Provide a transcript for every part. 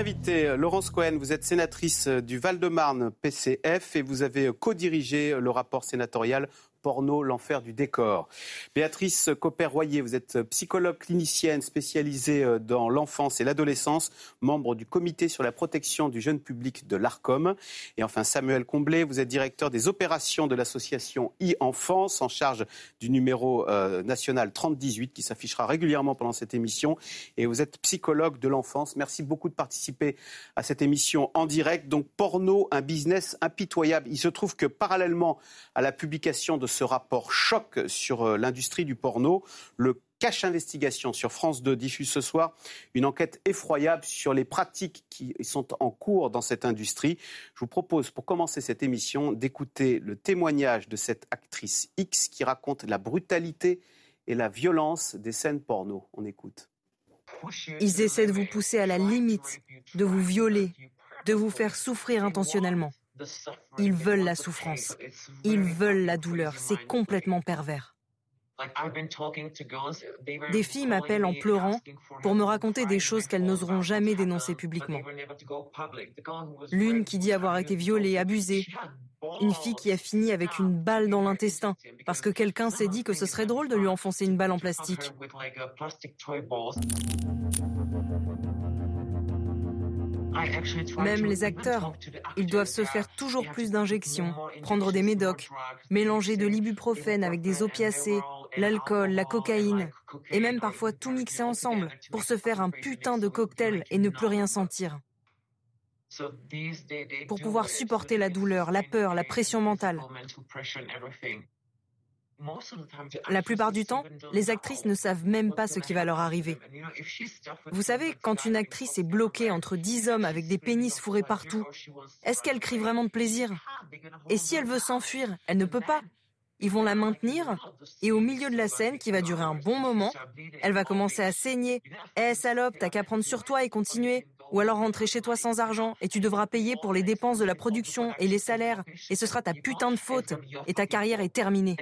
invité, Laurence Cohen, vous êtes sénatrice du Val-de-Marne PCF et vous avez co-dirigé le rapport sénatorial porno, l'enfer du décor. Béatrice Copper-Royer, vous êtes psychologue clinicienne spécialisée euh, dans l'enfance et l'adolescence, membre du comité sur la protection du jeune public de l'ARCOM. Et enfin, Samuel Comblé, vous êtes directeur des opérations de l'association e-enfance, en charge du numéro euh, national 3018 qui s'affichera régulièrement pendant cette émission. Et vous êtes psychologue de l'enfance. Merci beaucoup de participer à cette émission en direct. Donc, porno, un business impitoyable. Il se trouve que parallèlement à la publication de ce rapport choc sur euh, l'industrie du porno. Le Cache Investigation sur France 2 diffuse ce soir une enquête effroyable sur les pratiques qui sont en cours dans cette industrie. Je vous propose, pour commencer cette émission, d'écouter le témoignage de cette actrice X qui raconte la brutalité et la violence des scènes porno. On écoute. Ils essaient de vous pousser à la limite, de vous violer, de vous faire souffrir intentionnellement. Ils veulent la souffrance. Ils veulent la douleur. C'est complètement pervers. Des filles m'appellent en pleurant pour me raconter des choses qu'elles n'oseront jamais dénoncer publiquement. L'une qui dit avoir été violée, abusée. Une fille qui a fini avec une balle dans l'intestin parce que quelqu'un s'est dit que ce serait drôle de lui enfoncer une balle en plastique. Même les acteurs, ils doivent se faire toujours plus d'injections, prendre des médocs, mélanger de l'ibuprofène avec des opiacés, l'alcool, la cocaïne, et même parfois tout mixer ensemble pour se faire un putain de cocktail et ne plus rien sentir. Pour pouvoir supporter la douleur, la peur, la pression mentale. La plupart du temps, les actrices ne savent même pas ce qui va leur arriver. Vous savez, quand une actrice est bloquée entre dix hommes avec des pénis fourrés partout, est-ce qu'elle crie vraiment de plaisir? Et si elle veut s'enfuir, elle ne peut pas. Ils vont la maintenir et au milieu de la scène, qui va durer un bon moment, elle va commencer à saigner. Eh salope, t'as qu'à prendre sur toi et continuer ou alors rentrer chez toi sans argent et tu devras payer pour les dépenses de la production et les salaires et ce sera ta putain de faute et ta carrière est terminée.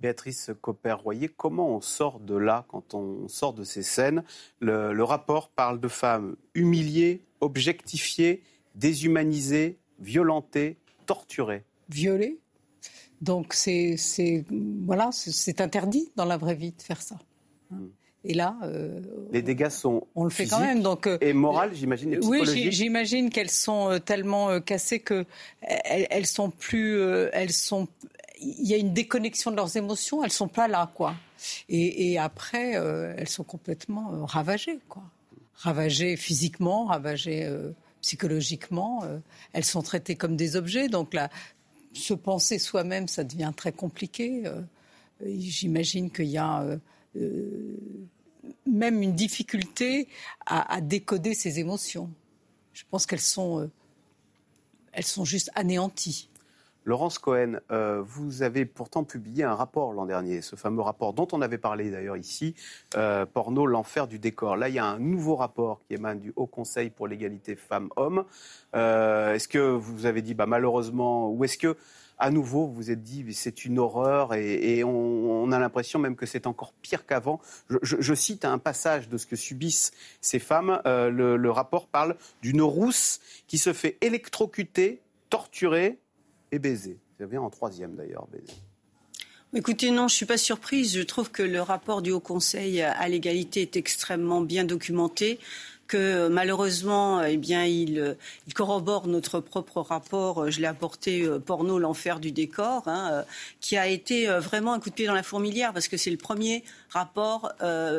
Béatrice Copper-Royer, comment on sort de là quand on sort de ces scènes? Le, rapport parle de femmes humiliées, objectifiées, déshumanisées, violentées, torturées. Violées Donc c'est voilà, c'est interdit dans la vraie vie de faire ça. Hmm. Et là, euh, les dégâts sont on le fait quand même. Donc euh, et moral, j'imagine. Oui, j'imagine qu'elles sont euh, tellement cassées que elles, sont plus, elles sont. Il y a une déconnexion de leurs émotions. Elles sont pas là, quoi. Et, après, elles sont complètement ravagées, quoi. Ravagées physiquement, ravagées psychologiquement. elles sont traitées comme des objets. Donc là, se penser soi-même, ça devient très compliqué. J'imagine qu'il y a euh, même une difficulté à, décoder ses émotions. Je pense qu'elles sont, euh, elles sont juste anéanties. Laurence Cohen, euh, vous avez pourtant publié un rapport l'an dernier, ce fameux rapport dont on avait parlé d'ailleurs ici, Porno, l'enfer du décor. Là, il y a un nouveau rapport qui émane du Haut Conseil pour l'égalité femmes-hommes. est-ce que vous avez dit, bah, malheureusement, ou est-ce que à nouveau, vous vous êtes dit, c'est une horreur et, on, a l'impression même que c'est encore pire qu'avant. Je, cite un passage de ce que subissent ces femmes. Euh, le, rapport parle d'une rousse qui se fait électrocuter, torturer et baiser. Ça vient en troisième d'ailleurs, baiser. Écoutez, non, je ne suis pas surprise. Je trouve que le rapport du Haut Conseil à l'égalité est extrêmement bien documenté que malheureusement, eh bien, il, corrobore notre propre rapport. Je l'ai apporté euh, porno l'enfer du décor, hein, euh, qui a été euh, vraiment un coup de pied dans la fourmilière parce que c'est le premier rapport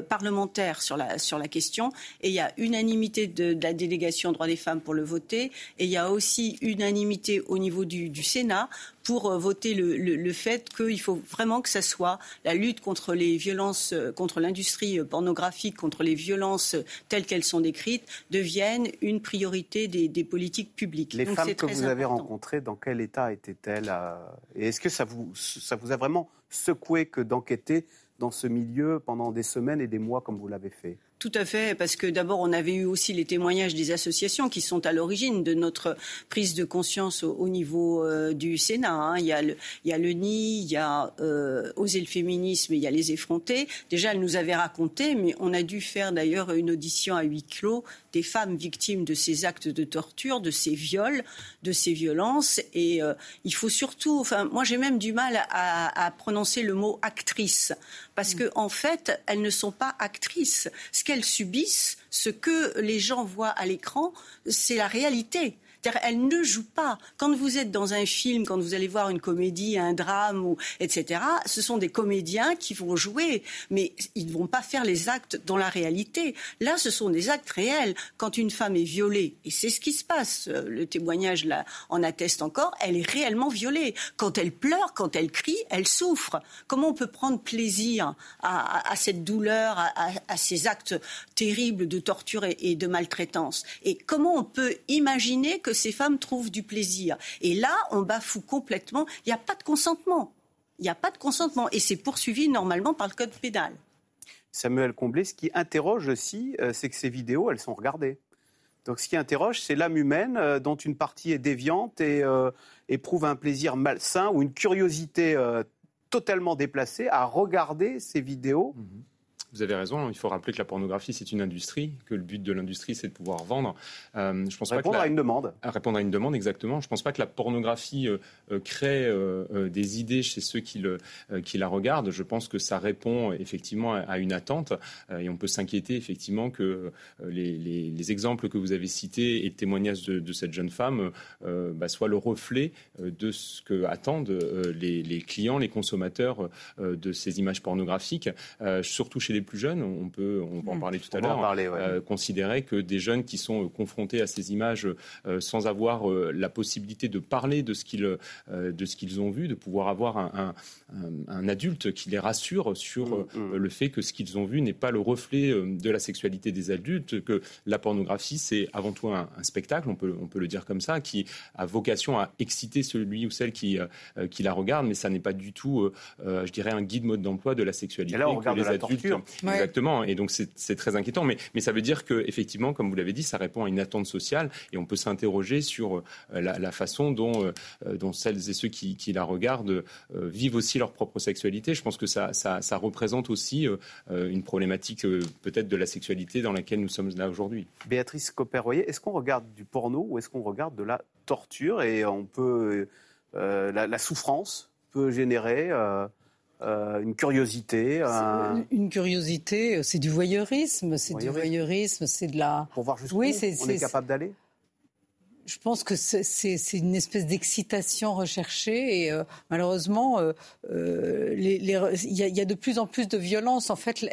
parlementaire sur la sur la question. Et il y a unanimité de, la délégation droits des femmes pour le voter. Et il y a aussi unanimité au niveau du Sénat pour voter le, le, fait qu'il faut vraiment que ça soit la lutte contre les violences, contre l'industrie pornographique, contre les violences telles qu'elles sont décrites deviennent une priorité des, politiques publiques. Les femmes que vous avez rencontrées, dans quel état étaient-elles euh, Et est-ce que ça vous, ça vous a vraiment secoué que d'enquêter dans ce milieu pendant des semaines et des mois comme vous l'avez fait? Tout à fait, parce que d'abord, on avait eu aussi les témoignages des associations qui sont à l'origine de notre prise de conscience au, niveau euh, du Sénat. Hein. Il, y a le, il y a le NI, il y a euh, Oser le féminisme, il y a les effrontés. Déjà, elles nous avaient raconté, mais on a dû faire d'ailleurs une audition à huis clos des femmes victimes de ces actes de torture, de ces viols, de ces violences. Et euh, il faut surtout, enfin, moi j'ai même du mal à, à, prononcer le mot actrice, parce qu'en mm. en fait, elles ne sont pas actrices. Ce qu'elles subissent, ce que les gens voient à l'écran, c'est la réalité elle ne joue pas. Quand vous êtes dans un film, quand vous allez voir une comédie, un drame, etc., ce sont des comédiens qui vont jouer, mais ils ne vont pas faire les actes dans la réalité. Là, ce sont des actes réels. Quand une femme est violée, et c'est ce qui se passe, euh, le témoignage là en atteste encore, elle est réellement violée. Quand elle pleure, quand elle crie, elle souffre. Comment on peut prendre plaisir à, cette douleur, à, ces actes terribles de torture et, et de maltraitance? Et comment on peut imaginer que que ces femmes trouvent du plaisir. Et là, on bafoue complètement. Il n'y a pas de consentement. Il n'y a pas de consentement. Et c'est poursuivi normalement par le code pénal. Samuel Comblé, ce qui interroge aussi, euh, c'est que ces vidéos, elles sont regardées. Donc ce qui interroge, c'est l'âme humaine euh, dont une partie est déviante et euh, éprouve un plaisir malsain ou une curiosité totalement déplacée à regarder ces vidéos. Mhm vous avez raison. Il faut rappeler que la pornographie, c'est une industrie, que le but de l'industrie, c'est de pouvoir vendre. Euh, je pense répondre pas à une demande. répondre à une demande, exactement. Je ne pense pas que la pornographie euh, euh, crée des idées chez ceux qui, le, qui la regardent. Je pense que ça répond effectivement à une attente. et on peut s'inquiéter effectivement que les, les, exemples que vous avez cités et le témoignage de, cette jeune femme bah, soient le reflet de ce que attendent les, les clients, les consommateurs de ces images pornographiques, surtout chez les plus jeunes, on peut, on va en hmm. parler tout à l'heure, euh, considérer que des jeunes qui sont euh, confrontés à ces images euh, sans avoir la possibilité de parler de ce qu'ils de ce qu'ils ont vu, de pouvoir avoir un, un, adulte qui les rassure sur hmm, hmm. le fait que ce qu'ils ont vu n'est pas le reflet de la sexualité des adultes, que la pornographie c'est avant tout un, spectacle, on peut on peut le dire comme ça, qui a vocation à exciter celui ou celle qui qui la regarde, mais ça n'est pas du tout, je dirais, un guide mode d'emploi de la sexualité là, on que les adultes Exactement. Et donc c'est très inquiétant. Mais, mais ça veut dire que effectivement, comme vous l'avez dit, ça répond à une attente sociale et on peut s'interroger sur euh, la, façon dont, euh, dont celles et ceux qui, qui la regardent euh, vivent aussi leur propre sexualité. Je pense que ça, ça, ça représente aussi une problématique peut-être de la sexualité dans laquelle nous sommes là aujourd'hui. Béatrice Copper-Royer, est-ce qu'on regarde du porno ou est-ce qu'on regarde de la torture et on peut la, la, souffrance peut générer euh, une curiosité. Une curiosité, euh, c'est du voyeurisme, c'est du voyeurisme, c'est de la. Pour voir jusqu'où oui, on est, capable d'aller. Je pense que c'est une espèce d'excitation recherchée et euh, malheureusement, il y, a de plus en plus de violence. En fait,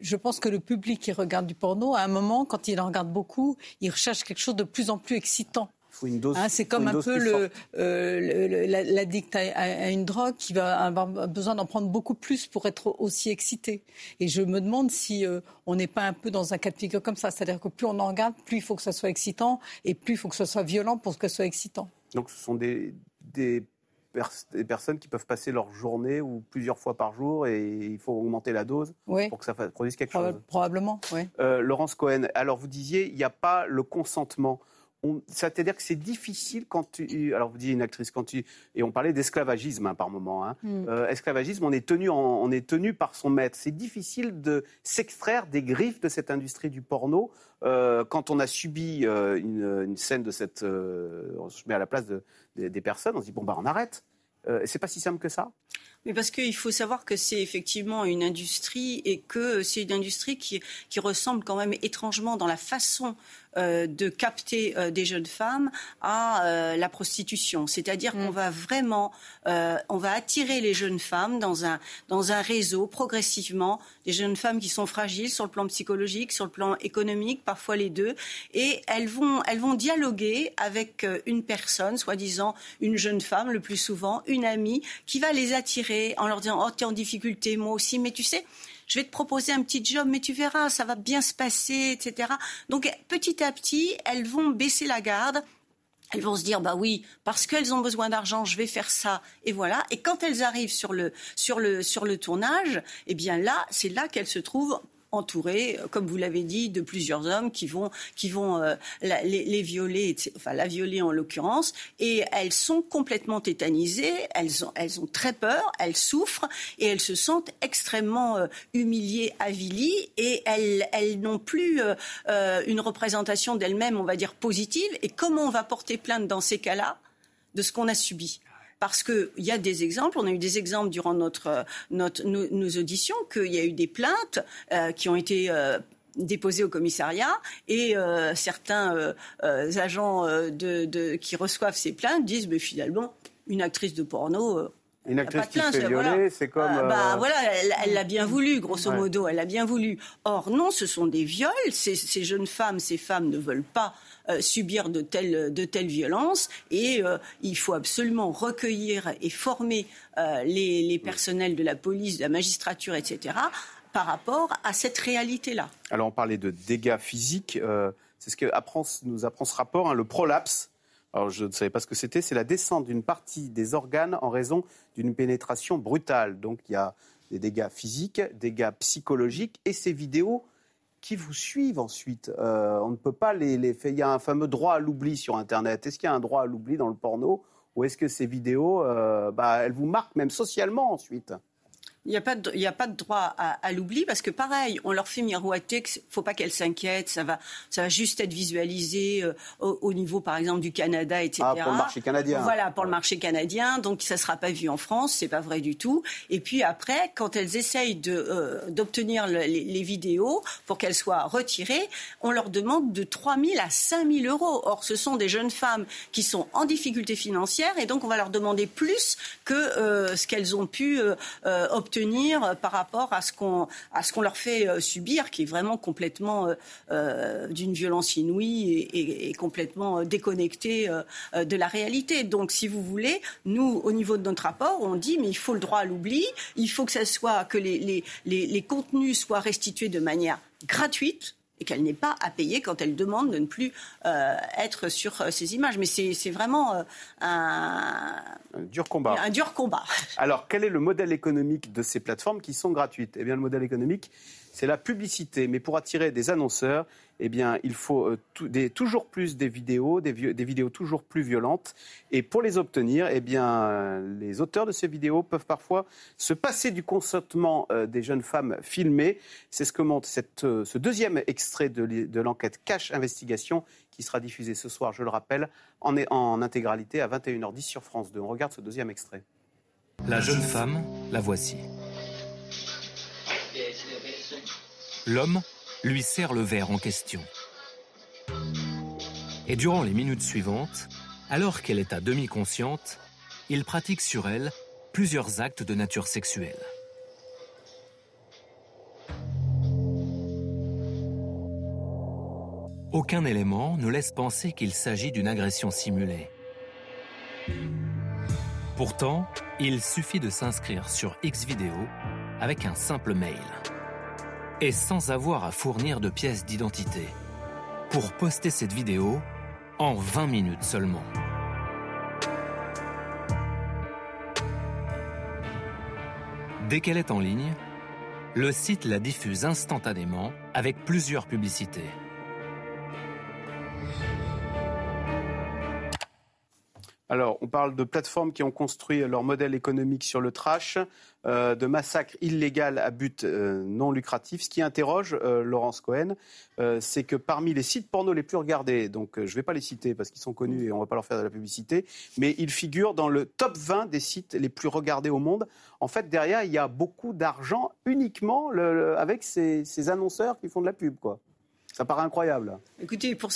je pense que le public qui regarde du porno, à un moment, quand il en regarde beaucoup, il recherche quelque chose de plus en plus excitant. Hein, c'est comme un peu le, euh, l'addict à, une drogue qui va avoir besoin d'en prendre beaucoup plus pour être aussi excité. Et je me demande si euh, on n'est pas un peu dans un cas de figure comme ça. C'est-à-dire que plus on en regarde, plus il faut que ça soit excitant et plus il faut que ce soit violent pour que ce soit excitant. Donc ce sont des, des, personnes qui peuvent passer leur journée ou plusieurs fois par jour et il faut augmenter la dose pour que ça produise quelque chose. Probablement, oui. Euh, Laurence Cohen, alors vous disiez, il n'y a pas le consentement c'est-à-dire que c'est difficile quand tu. Alors, vous dites une actrice, quand tu. Et on parlait d'esclavagisme hein, par moment. Hein. Mm. Euh, esclavagisme, on est, tenu on est tenu par son maître. C'est difficile de s'extraire des griffes de cette industrie du porno euh, quand on a subi euh, une, scène de cette. on se met à la place des personnes, on se dit bon, bah, on arrête. c'est pas si simple que ça? Mais parce qu'il faut savoir que c'est effectivement une industrie et que c'est une industrie qui, qui ressemble quand même étrangement dans la façon de capter euh, des jeunes femmes à euh, la prostitution. C'est-à-dire qu'on mm. va vraiment, on va attirer les jeunes femmes dans un, dans un réseau progressivement, des jeunes femmes qui sont fragiles sur le plan psychologique, sur le plan économique, parfois les deux, et elles vont, elles vont dialoguer avec une personne, soi-disant une jeune femme le plus souvent, une amie, qui va les attirer en leur disant Oh, tu es en difficulté, moi aussi, mais tu sais, je vais te proposer un petit job, mais tu verras, ça va bien se passer, etc. Donc petit à petit, elles vont baisser la garde. Elles vont se dire bah oui parce qu'elles ont besoin d'argent je vais faire ça et voilà et quand elles arrivent sur le sur le sur le tournage eh bien là c'est là qu'elles se trouvent entourée, comme vous l'avez dit, de plusieurs hommes qui vont, qui vont la, les, violer, enfin la violer en l'occurrence, et elles sont complètement tétanisées, elles ont, elles ont très peur, elles souffrent et elles se sentent extrêmement humiliées, avilies, et elles, elles n'ont plus une représentation d'elles-mêmes, on va dire, positive. Et comment on va porter plainte dans ces cas-là de ce qu'on a subi? Parce qu'il y a des exemples, on a eu des exemples durant notre, notre nos, auditions, qu'il y a eu des plaintes euh, qui ont été euh, déposées au commissariat et euh, certains agents de, qui reçoivent ces plaintes disent mais finalement une actrice de porno une actrice qui se fait violer, c'est comme. Bah, voilà, elle l'a bien voulu, grosso modo, elle l'a bien voulu. Or, non, ce sont des viols. Ces, ces, jeunes femmes, ces femmes ne veulent pas euh, subir de telles, de telles violences et euh, il faut absolument recueillir et former euh, les, les personnels de la police, de la magistrature, etc., par rapport à cette réalité-là. Alors, on parlait de dégâts physiques. c'est ce que apprend, nous apprend ce rapport, hein, le prolapse alors je ne savais pas ce que c'était, c'est la descente d'une partie des organes en raison d'une pénétration brutale. Donc il y a des dégâts physiques, des dégâts psychologiques et ces vidéos qui vous suivent ensuite. Euh, on ne peut pas les, les faire. Il y a un fameux droit à l'oubli sur Internet. Est-ce qu'il y a un droit à l'oubli dans le porno ou est-ce que ces vidéos, euh, bah, elles vous marquent même socialement ensuite? Il n'y a, pas de, il a pas de droit à, l'oubli parce que pareil, on leur fait miroiter qu'il ne faut pas qu'elles s'inquiètent, ça va, ça va juste être visualisé euh, au, niveau par exemple du Canada, etc. Ah, pour le marché canadien. Voilà, pour le marché canadien, donc ça ne sera pas vu en France, c'est pas vrai du tout. Et puis après, quand elles essayent euh, d'obtenir les, les, vidéos pour qu'elles soient retirées, on leur demande de 3 000 à 5 000 euros. Or, ce sont des jeunes femmes qui sont en difficulté financière et donc on va leur demander plus que euh, ce qu'elles ont pu obtenir tenir euh, par rapport à ce qu'on à ce qu'on leur fait euh, subir, qui est vraiment complètement euh, d'une violence inouïe et, complètement déconnectée de la réalité. Donc, si vous voulez, nous, au niveau de notre rapport, on dit mais il faut le droit à l'oubli, il faut que ça soit que les contenus soient restitués de manière gratuite et qu'elle n'ait pas à payer quand elle demande de ne plus euh, être sur euh, ces images. Mais c'est vraiment euh, un, un, dur combat. Un dur combat. Alors, quel est le modèle économique de ces plateformes qui sont gratuites? Eh bien, le modèle économique, c'est la publicité. Mais pour attirer des annonceurs, eh bien, il faut euh, toujours plus des vidéos, des, vidéos toujours plus violentes. Et pour les obtenir, eh bien, les auteurs de ces vidéos peuvent parfois se passer du consentement euh, des jeunes femmes filmées. C'est ce que montre euh, ce deuxième extrait de, l'enquête Cash Investigation qui sera diffusé ce soir, je le rappelle, en intégralité à 21h10 sur France 2. On regarde ce deuxième extrait. La jeune femme, la voici. L'homme lui sert le verre en question. Et durant les minutes suivantes, alors qu'elle est à demi consciente, il pratique sur elle plusieurs actes de nature sexuelle. Aucun élément ne laisse penser qu'il s'agit d'une agression simulée. Pourtant, il suffit de s'inscrire sur Xvideo avec un simple mail et sans avoir à fournir de pièces d'identité. Pour poster cette vidéo en 20 minutes seulement. Dès qu'elle est en ligne, le site la diffuse instantanément avec plusieurs publicités. Alors, on parle de plateformes qui ont construit leur modèle économique sur le trash, euh, de massacres illégaux à but euh, non lucratif. Ce qui interroge euh, Laurence Cohen, c'est que parmi les sites porno les plus regardés, donc je ne vais pas les citer parce qu'ils sont connus et on ne va pas leur faire de la publicité, mais ils figurent dans le top 20 des sites les plus regardés au monde. En fait, derrière, il y a beaucoup d'argent uniquement avec ces, ces annonceurs qui font de la pub, quoi. Ça paraît incroyable. Écoutez, pour,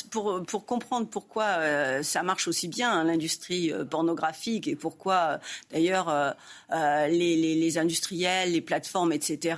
comprendre pourquoi euh, ça marche aussi bien, hein, l'industrie euh, pornographique, et pourquoi, euh, d'ailleurs, les, industriels, les plateformes, etc.,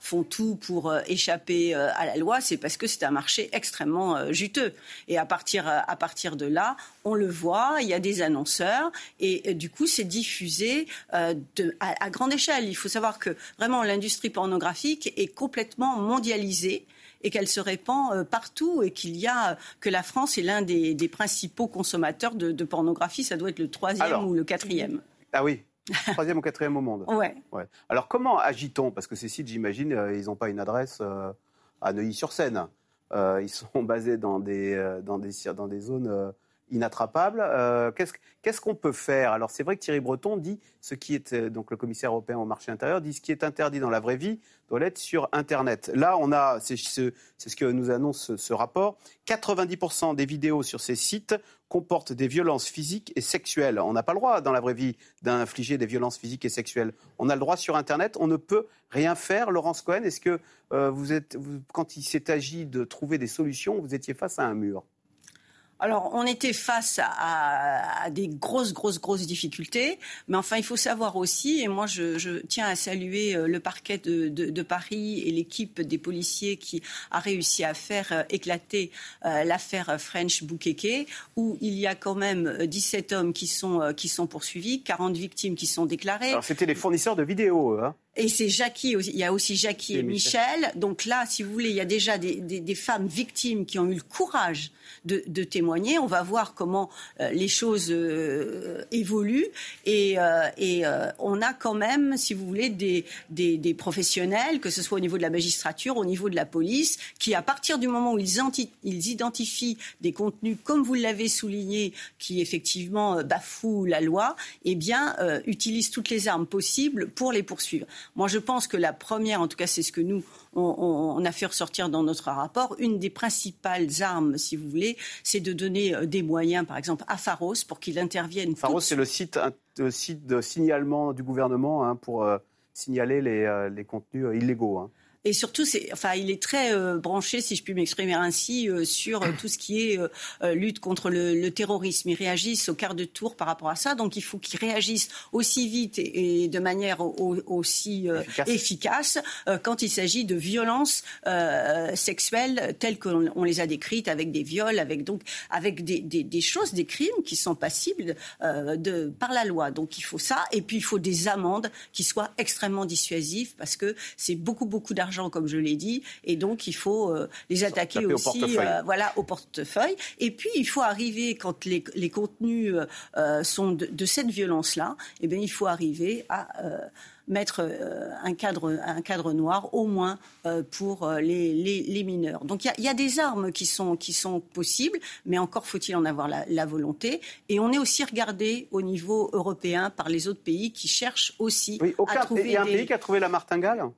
font tout pour échapper à la loi, c'est parce que c'est un marché extrêmement juteux. Et à partir, à partir de là, on le voit, il y a des annonceurs, et, du coup, c'est diffusé à, à grande échelle. Il faut savoir que, vraiment, l'industrie pornographique est complètement mondialisée et qu'elle se répand euh, partout et qu'il y a que la France est l'un des, principaux consommateurs de, pornographie. Ça doit être le troisième ou le quatrième. Ah oui. Troisième ou quatrième au monde. Ouais. ouais. Alors comment agit-on? Parce que ces sites, j'imagine, euh, ils n'ont pas une adresse. Euh, à Neuilly-sur-Seine. Euh, ils sont basés dans des, euh, dans des, dans des zones euh, inattrapables. Qu'est-ce qu'on peut faire? Alors c'est vrai que Thierry Breton dit ce qui est donc le commissaire européen au marché intérieur dit ce qui est interdit dans la vraie vie doit l'être sur Internet. Là, on a, c'est ce, ce, que nous annonce ce, rapport, 90% des vidéos sur ces sites comportent des violences physiques et sexuelles. On n'a pas le droit dans la vraie vie d'infliger des violences physiques et sexuelles. On a le droit sur Internet, on ne peut rien faire. Laurence Cohen, est-ce que euh, vous êtes, quand il s'est agi de trouver des solutions, vous étiez face à un mur? Alors, on était face à, des grosses, grosses, grosses difficultés, mais enfin, il faut savoir aussi, et moi, je, tiens à saluer euh, le parquet de, Paris et l'équipe des policiers qui a réussi à faire euh, éclater euh, l'affaire French Boukeke, où il y a quand même 17 hommes qui sont, qui sont poursuivis, 40 victimes qui sont déclarées. Alors, c'était les fournisseurs de vidéos, hein et c'est Jackie, il y a aussi Jackie et, Michel. Donc là, si vous voulez, il y a déjà des, femmes victimes qui ont eu le courage de, témoigner. On va voir comment euh, les choses euh, évoluent. Et, euh, on a quand même, si vous voulez, des, des, professionnels, que ce soit au niveau de la magistrature, au niveau de la police, qui, à partir du moment où ils, ils identifient des contenus, comme vous l'avez souligné, qui effectivement bafouent la loi, eh bien, utilisent toutes les armes possibles pour les poursuivre. Moi, je pense que la première, en tout cas, c'est ce que nous, on, a fait ressortir dans notre rapport, une des principales armes, si vous voulez, c'est de donner euh, des moyens, par exemple, à Pharos pour qu'il intervienne. Pharos, c'est le site, site de signalement du gouvernement hein, pour euh, signaler les, euh, les contenus illégaux. Hein. Et surtout, c'est, enfin, il est très euh, branché, si je puis m'exprimer ainsi, euh, sur euh, tout ce qui est lutte contre le, terrorisme. Il réagissent au quart de tour par rapport à ça. Donc, il faut qu'ils réagissent aussi vite et, de manière aussi efficace, quand il s'agit de violences sexuelles telles qu'on les a décrites, avec des viols, avec donc avec des, des, des choses, des crimes qui sont passibles de par la loi. Donc, il faut ça. Et puis, il faut des amendes qui soient extrêmement dissuasives parce que c'est beaucoup beaucoup d'argent comme je l'ai dit, et donc il faut euh, les attaquer aussi, au euh, voilà, au portefeuille. Et puis il faut arriver quand les, contenus euh, sont de, cette violence-là, eh bien il faut arriver à mettre un, cadre, un cadre noir, au moins pour les, mineurs. Donc il y, a des armes qui sont, qui sont possibles, mais encore faut-il en avoir la, volonté. Et on est aussi regardé au niveau européen par les autres pays qui cherchent aussi à trouver. Il y a un pays qui a trouvé la martingale?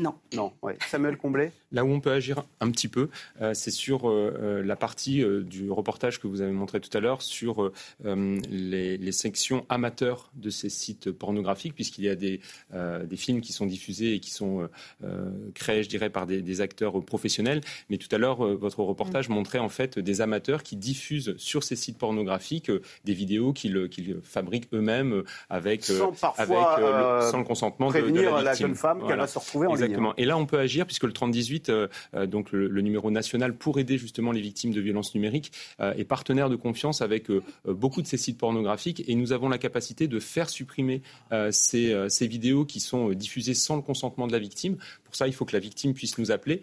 Non. Non. Samuel Comblé Là où on peut agir un petit peu, euh, c'est sur euh, euh, la partie du reportage que vous avez montré tout à l'heure sur les, sections amateurs de ces sites pornographiques, puisqu'il y a des, des, films qui sont diffusés et qui sont créés, je dirais, par des, acteurs professionnels. Mais tout à l'heure, votre reportage mm. montrait en fait des amateurs qui diffusent sur ces sites pornographiques des vidéos qu'ils fabriquent eux-mêmes avec, sans, parfois, le, sans le consentement de, de, la, la jeune femme qu'elle va se retrouver en Exactement. Et là, on peut agir puisque le 3018, euh, euh, donc le, numéro national pour aider justement les victimes de violences numériques, euh, est partenaire de confiance avec beaucoup de ces sites pornographiques et nous avons la capacité de faire supprimer ces, vidéos qui sont diffusées sans le consentement de la victime. Pour ça, il faut que la victime puisse nous appeler,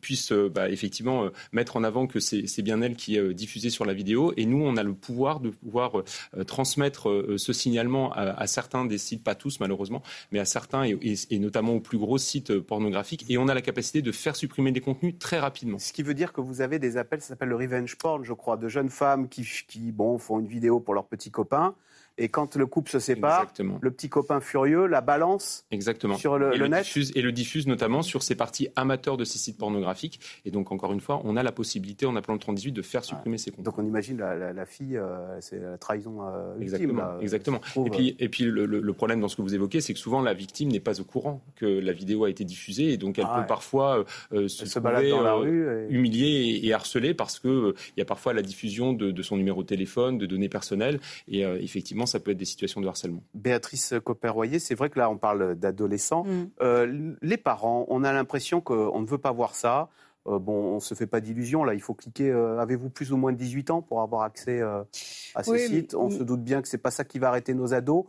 puisse bah, effectivement mettre en avant que c'est bien elle qui est diffusée sur la vidéo et nous, on a le pouvoir de pouvoir transmettre ce signalement à, certains des sites, pas tous malheureusement, mais à certains et notamment aux plus gros sites pornographiques et on a la capacité de faire supprimer des contenus très rapidement. Ce qui veut dire que vous avez des appels, ça s'appelle le revenge porn, je crois, de jeunes femmes qui, qui bon, font une vidéo pour leur petit copain et quand le couple se sépare, le petit copain furieux la balance Exactement. sur le, et le, net. Diffuse, et le diffuse notamment sur ces parties amateurs de ces sites pornographiques. Et donc, encore une fois, on a la possibilité, en appelant le 3018, de faire supprimer ces comptes. Donc, on imagine la, fille, euh, c'est la trahison euh, Exactement. exactement. et puis, et puis le, problème dans ce que vous évoquez, c'est que souvent, la victime n'est pas au courant que la vidéo a été diffusée. Et donc, elle ah peut parfois euh, se, se dans la rue humiliée et, harcelée parce qu'il il y a parfois la diffusion de, de, son numéro de téléphone, de données personnelles. Et effectivement, ça peut être des situations de harcèlement. Béatrice Copper-Royer, c'est vrai que là, on parle d'adolescents. Mm. Euh, les parents, on a l'impression qu'on ne veut pas voir ça. Euh, bon, on ne se fait pas d'illusions. Là, il faut cliquer. Euh, avez-vous plus ou moins de 18 ans pour avoir accès à ces sites? On se doute bien que ce n'est pas ça qui va arrêter nos ados.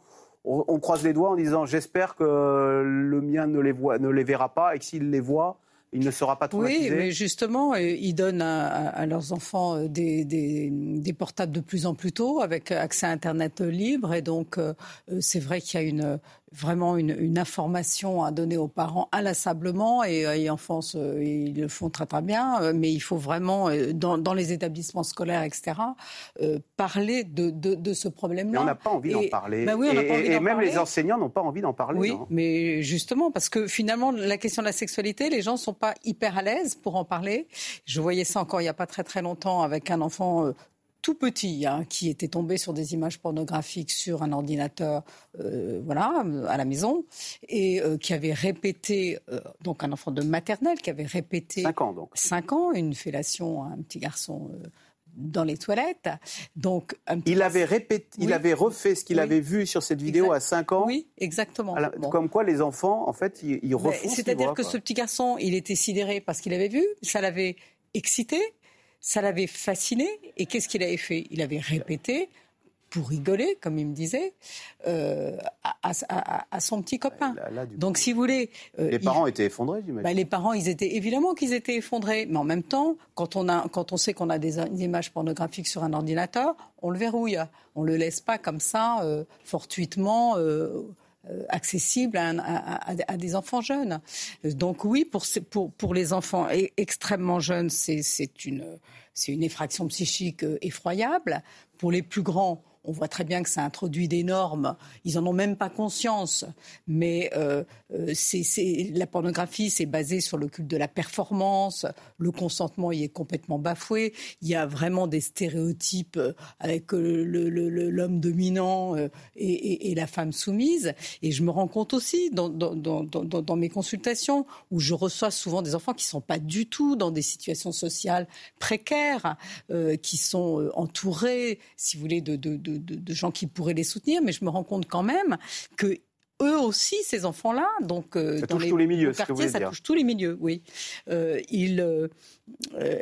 On, croise les doigts en disant j'espère que le mien ne les, voit, ne les verra pas et que s'il les voit, il ne sera pas traumatisé. Oui, mais justement, euh, ils donnent à, leurs enfants euh, des, des, portables de plus en plus tôt, avec accès à Internet libre. Et donc, euh, c'est vrai qu'il y a une, vraiment une, information à donner aux parents inlassablement et, et en France ils le font très très bien mais il faut vraiment dans, les établissements scolaires etc parler de, de, ce problème-là. on n'a pas envie d'en parler. Bah et, même les enseignants n'ont pas envie d'en parler. Oui, mais justement parce que finalement la question de la sexualité les gens sont pas hyper à l'aise pour en parler. Je voyais ça encore il n'y a pas très très longtemps avec un enfant tout petit, hein, qui était tombé sur des images pornographiques sur un ordinateur, euh, voilà, à la maison, et euh, qui avait répété, euh, donc un enfant de maternelle, qui avait répété 5 ans donc, cinq ans, une fellation à un petit garçon dans les toilettes. Donc, il avait répété, il avait refait ce qu'il avait vu sur cette vidéo à 5 ans. Oui, exactement. Comme quoi, les enfants, en fait, ils, ils refont. C'est-à-dire que ce petit garçon, il était sidéré parce qu'il avait vu, ça l'avait excité, ça l'avait fasciné. Et qu'est-ce qu'il avait fait? Il avait répété pour rigoler, comme il me disait, euh, à, son petit copain. Donc, si vous voulez, euh, les parents étaient effondrés, j'imagine. Bah, les parents, ils étaient évidemment qu'ils étaient effondrés, mais en même temps, quand on a, quand on sait qu'on a des, images pornographiques sur un ordinateur, on le verrouille, on le laisse pas comme ça euh, fortuitement. Accessible à, des enfants jeunes. Donc oui, pour, pour, pour les enfants extrêmement jeunes, c'est une, une effraction psychique effroyable. Pour les plus grands, on voit très bien que ça introduit des normes. Ils en ont même pas conscience. Mais euh, euh, c'est, la pornographie, c'est basé sur le culte de la performance. Le consentement y est complètement bafoué. Il y a vraiment des stéréotypes euh, avec l'homme dominant et, la femme soumise. Et je me rends compte aussi dans, mes consultations où je reçois souvent des enfants qui sont pas du tout dans des situations sociales précaires, qui sont entourés, si vous voulez, de, gens qui pourraient les soutenir, mais je me rends compte quand même que eux aussi, ces enfants-là, donc euh, ça dans touche les, tous les milieux, quartiers, ça touche tous les milieux, oui. Euh, ils, euh,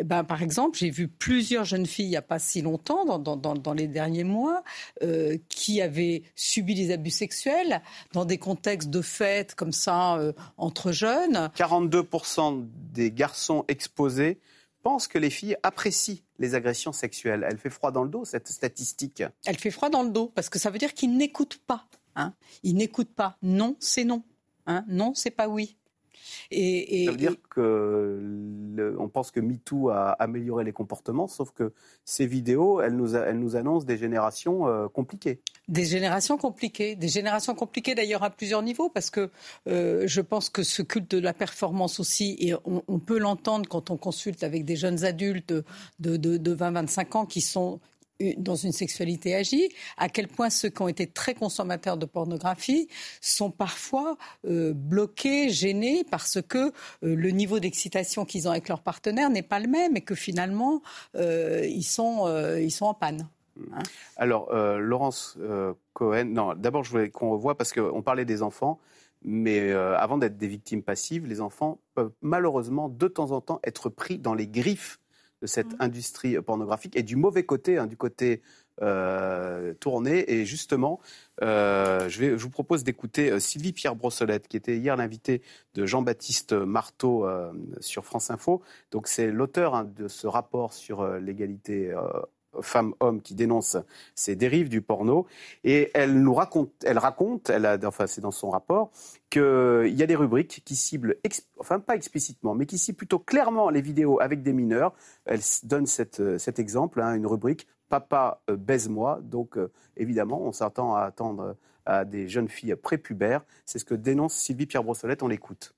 ben, par exemple, j'ai vu plusieurs jeunes filles il n'y a pas si longtemps, dans, dans, dans les derniers mois, qui avaient subi des abus sexuels dans des contextes de fêtes comme ça entre jeunes. 42% des garçons exposés pensent que les filles apprécient les agressions sexuelles. Elle fait froid dans le dos, cette statistique. Elle fait froid dans le dos, parce que ça veut dire qu'ils n'écoutent pas. Hein. Ils n'écoutent pas. Non, c'est non. Hein. Non, c'est pas oui. Et, ça veut dire qu'on pense que MeToo a amélioré les comportements, sauf que ces vidéos, elles nous, elles nous annoncent des générations euh, compliquées. Des générations compliquées, des générations compliquées d'ailleurs à plusieurs niveaux, parce que euh, je pense que ce culte de la performance aussi, et on, peut l'entendre quand on consulte avec des jeunes adultes de, de, de 20-25 ans qui sont dans une sexualité agie, à quel point ceux qui ont été très consommateurs de pornographie sont parfois euh, bloqués, gênés parce que euh, le niveau d'excitation qu'ils ont avec leur partenaire n'est pas le même et que finalement euh, ils, sont, ils sont en panne. Hein. Alors, Laurence Cohen, non, d'abord je voulais qu'on revoie parce qu'on parlait des enfants. Mais avant d'être des victimes passives, les enfants peuvent malheureusement de temps en temps être pris dans les griffes de cette mmh. industrie pornographique et du mauvais côté, hein, du côté euh, tourné. Et justement, euh, je, vais, je, vous propose d'écouter euh, Sylvie Pierre Brossolette, qui était hier l'invitée de Jean-Baptiste Marteau sur France Info. Donc c'est l'auteur hein, de ce rapport sur l'égalité femme-homme qui dénonce ces dérives du porno. Et elle nous raconte, elle raconte, elle a, enfin c'est dans son rapport, qu'il y a des rubriques qui ciblent, enfin pas explicitement, mais qui ciblent plutôt clairement les vidéos avec des mineurs. Elle donne cette, cet exemple, hein, une rubrique Papa euh, baise-moi. Donc euh, évidemment, on s'attend à attendre à des jeunes filles prépubères. C'est ce que dénonce Sylvie Pierre Brossolette. On l'écoute.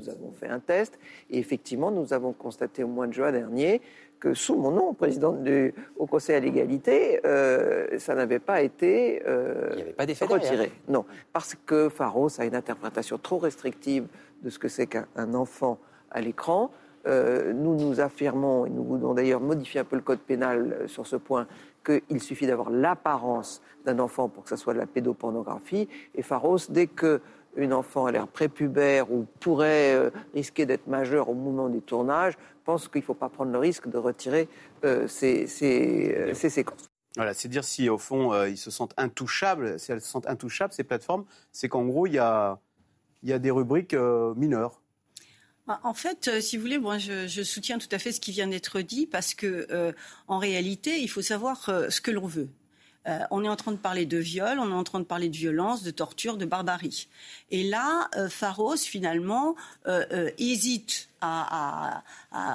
Nous avons fait un test et effectivement, nous avons constaté au mois de juin dernier que sous mon nom, président du, au Conseil à l'égalité, euh, ça n'avait pas été euh, retiré. Non, parce que Pharos a une interprétation trop restrictive de ce que c'est qu'un enfant à l'écran. Euh, nous nous affirmons, et nous voulons d'ailleurs modifier un peu le code pénal sur ce point, qu'il suffit d'avoir l'apparence d'un enfant pour que ça soit de la pédopornographie. Et Pharos, dès que une enfant a l'air prépubère ou pourrait risquer d'être majeure au moment du tournage, pense qu'il ne faut pas prendre le risque de retirer euh, ces, euh, ces, séquences. Voilà, c'est dire si au fond euh, ils se sentent intouchables, si elles se sentent intouchables, ces plateformes, c'est qu'en gros il y a, y a des rubriques mineures. Bah, en fait, si vous voulez, moi, je, je, soutiens tout à fait ce qui vient d'être dit parce que, en réalité, il faut savoir ce que l'on veut. Euh, on est en train de parler de viol, on est en train de parler de violence, de torture, de barbarie. Et là, euh, Pharos, finalement, euh, hésite à,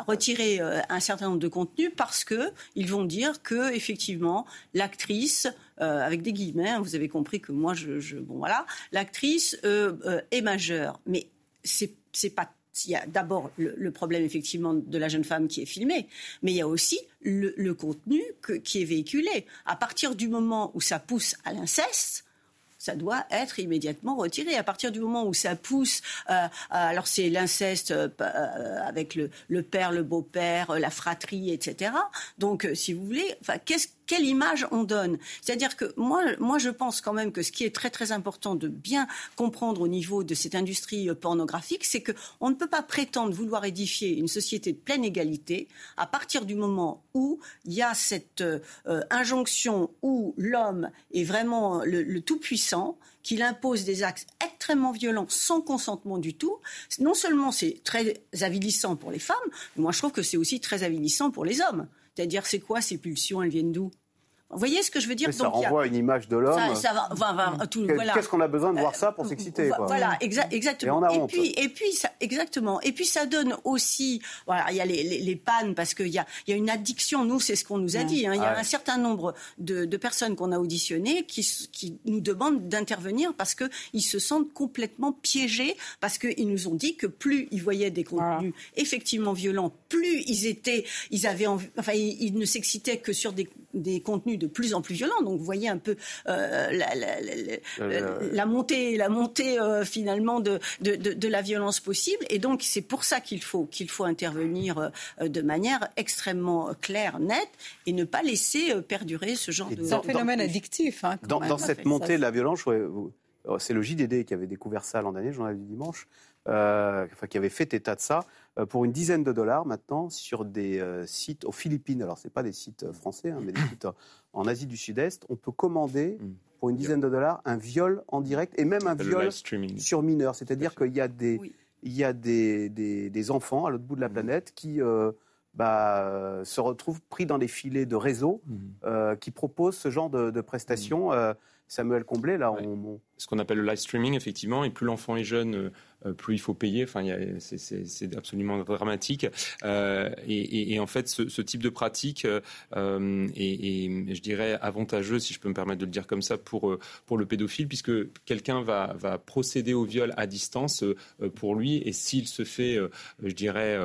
retirer un certain nombre de contenus parce qu'ils vont dire que, effectivement, l'actrice, avec des guillemets, hein, vous avez compris que moi, je, bon voilà, l'actrice est majeure. Mais c'est pas il y a d'abord le, problème effectivement de la jeune femme qui est filmée, mais il y a aussi le, contenu qui est véhiculé. À partir du moment où ça pousse à l'inceste, ça doit être immédiatement retiré. À partir du moment où ça pousse, euh, alors c'est l'inceste euh, avec le, père, le beau-père, la fratrie, etc. Donc, euh, si vous voulez, enfin, qu'est-ce quelle image on donne. C'est-à-dire que moi, moi, je pense quand même que ce qui est très très important de bien comprendre au niveau de cette industrie pornographique, c'est qu'on ne peut pas prétendre vouloir édifier une société de pleine égalité à partir du moment où il y a cette injonction où l'homme est vraiment le tout-puissant qu'il impose des actes extrêmement violents sans consentement du tout, non seulement c'est très avilissant pour les femmes, mais moi je trouve que c'est aussi très avilissant pour les hommes. C'est-à-dire, c'est quoi ces pulsions? Elles viennent d'où? Vous voyez ce que je veux dire? Ça renvoie une image de l'homme. Qu'est-ce qu'on a besoin de voir ça pour s'exciter Voilà, exactement. Et, puis, et puis, ça, exactement. Et puis, ça donne aussi. Voilà, il y a les, pannes parce qu'il y a, y a une addiction. Nous, c'est ce qu'on nous a dit. Hein. Il y a un certain nombre de, personnes qu'on a auditionnées qui, qui nous demandent d'intervenir parce qu'ils se sentent complètement piégés parce qu'ils nous ont dit que plus ils voyaient des contenus effectivement violents, plus ils étaient, ils avaient, enfin, ils ne s'excitaient que sur des des contenus de plus en plus violents. Donc vous voyez un peu euh, la, montée, la montée euh, finalement de, de, la violence possible. Et donc c'est pour ça qu'il faut qu'il faut intervenir euh, de manière extrêmement claire, nette, et ne pas laisser perdurer ce genre de. C'est un phénomène addictif. Hein, dans, cette montée de la violence, c'est le JDD qui avait découvert ça l'an dernier, journal du dimanche, enfin, qui avait fait état de ça. Euh, pour une dizaine de dollars maintenant sur des euh, sites aux Philippines. Alors, ce n'est pas des sites euh, français, hein, mais des sites en Asie du Sud-Est. On peut commander mm. pour une dizaine de dollars un viol en direct et même un viol sur mineur. C'est-à-dire qu'il y a, des, il y a des, des, enfants à l'autre bout de la mm. planète qui bah, se retrouvent pris dans des filets de réseaux mm. qui proposent ce genre de, prestations. Samuel Comblé, là, on, ce qu'on appelle le live streaming, effectivement, et plus l'enfant est jeune, euh, plus il faut payer. Enfin, c'est absolument dramatique. Euh, et, en fait, ce, type de pratique euh, est, je dirais, avantageux, si je peux me permettre de le dire comme ça, pour, pour le pédophile, puisque quelqu'un va, va procéder au viol à distance pour lui, et s'il se fait, je dirais,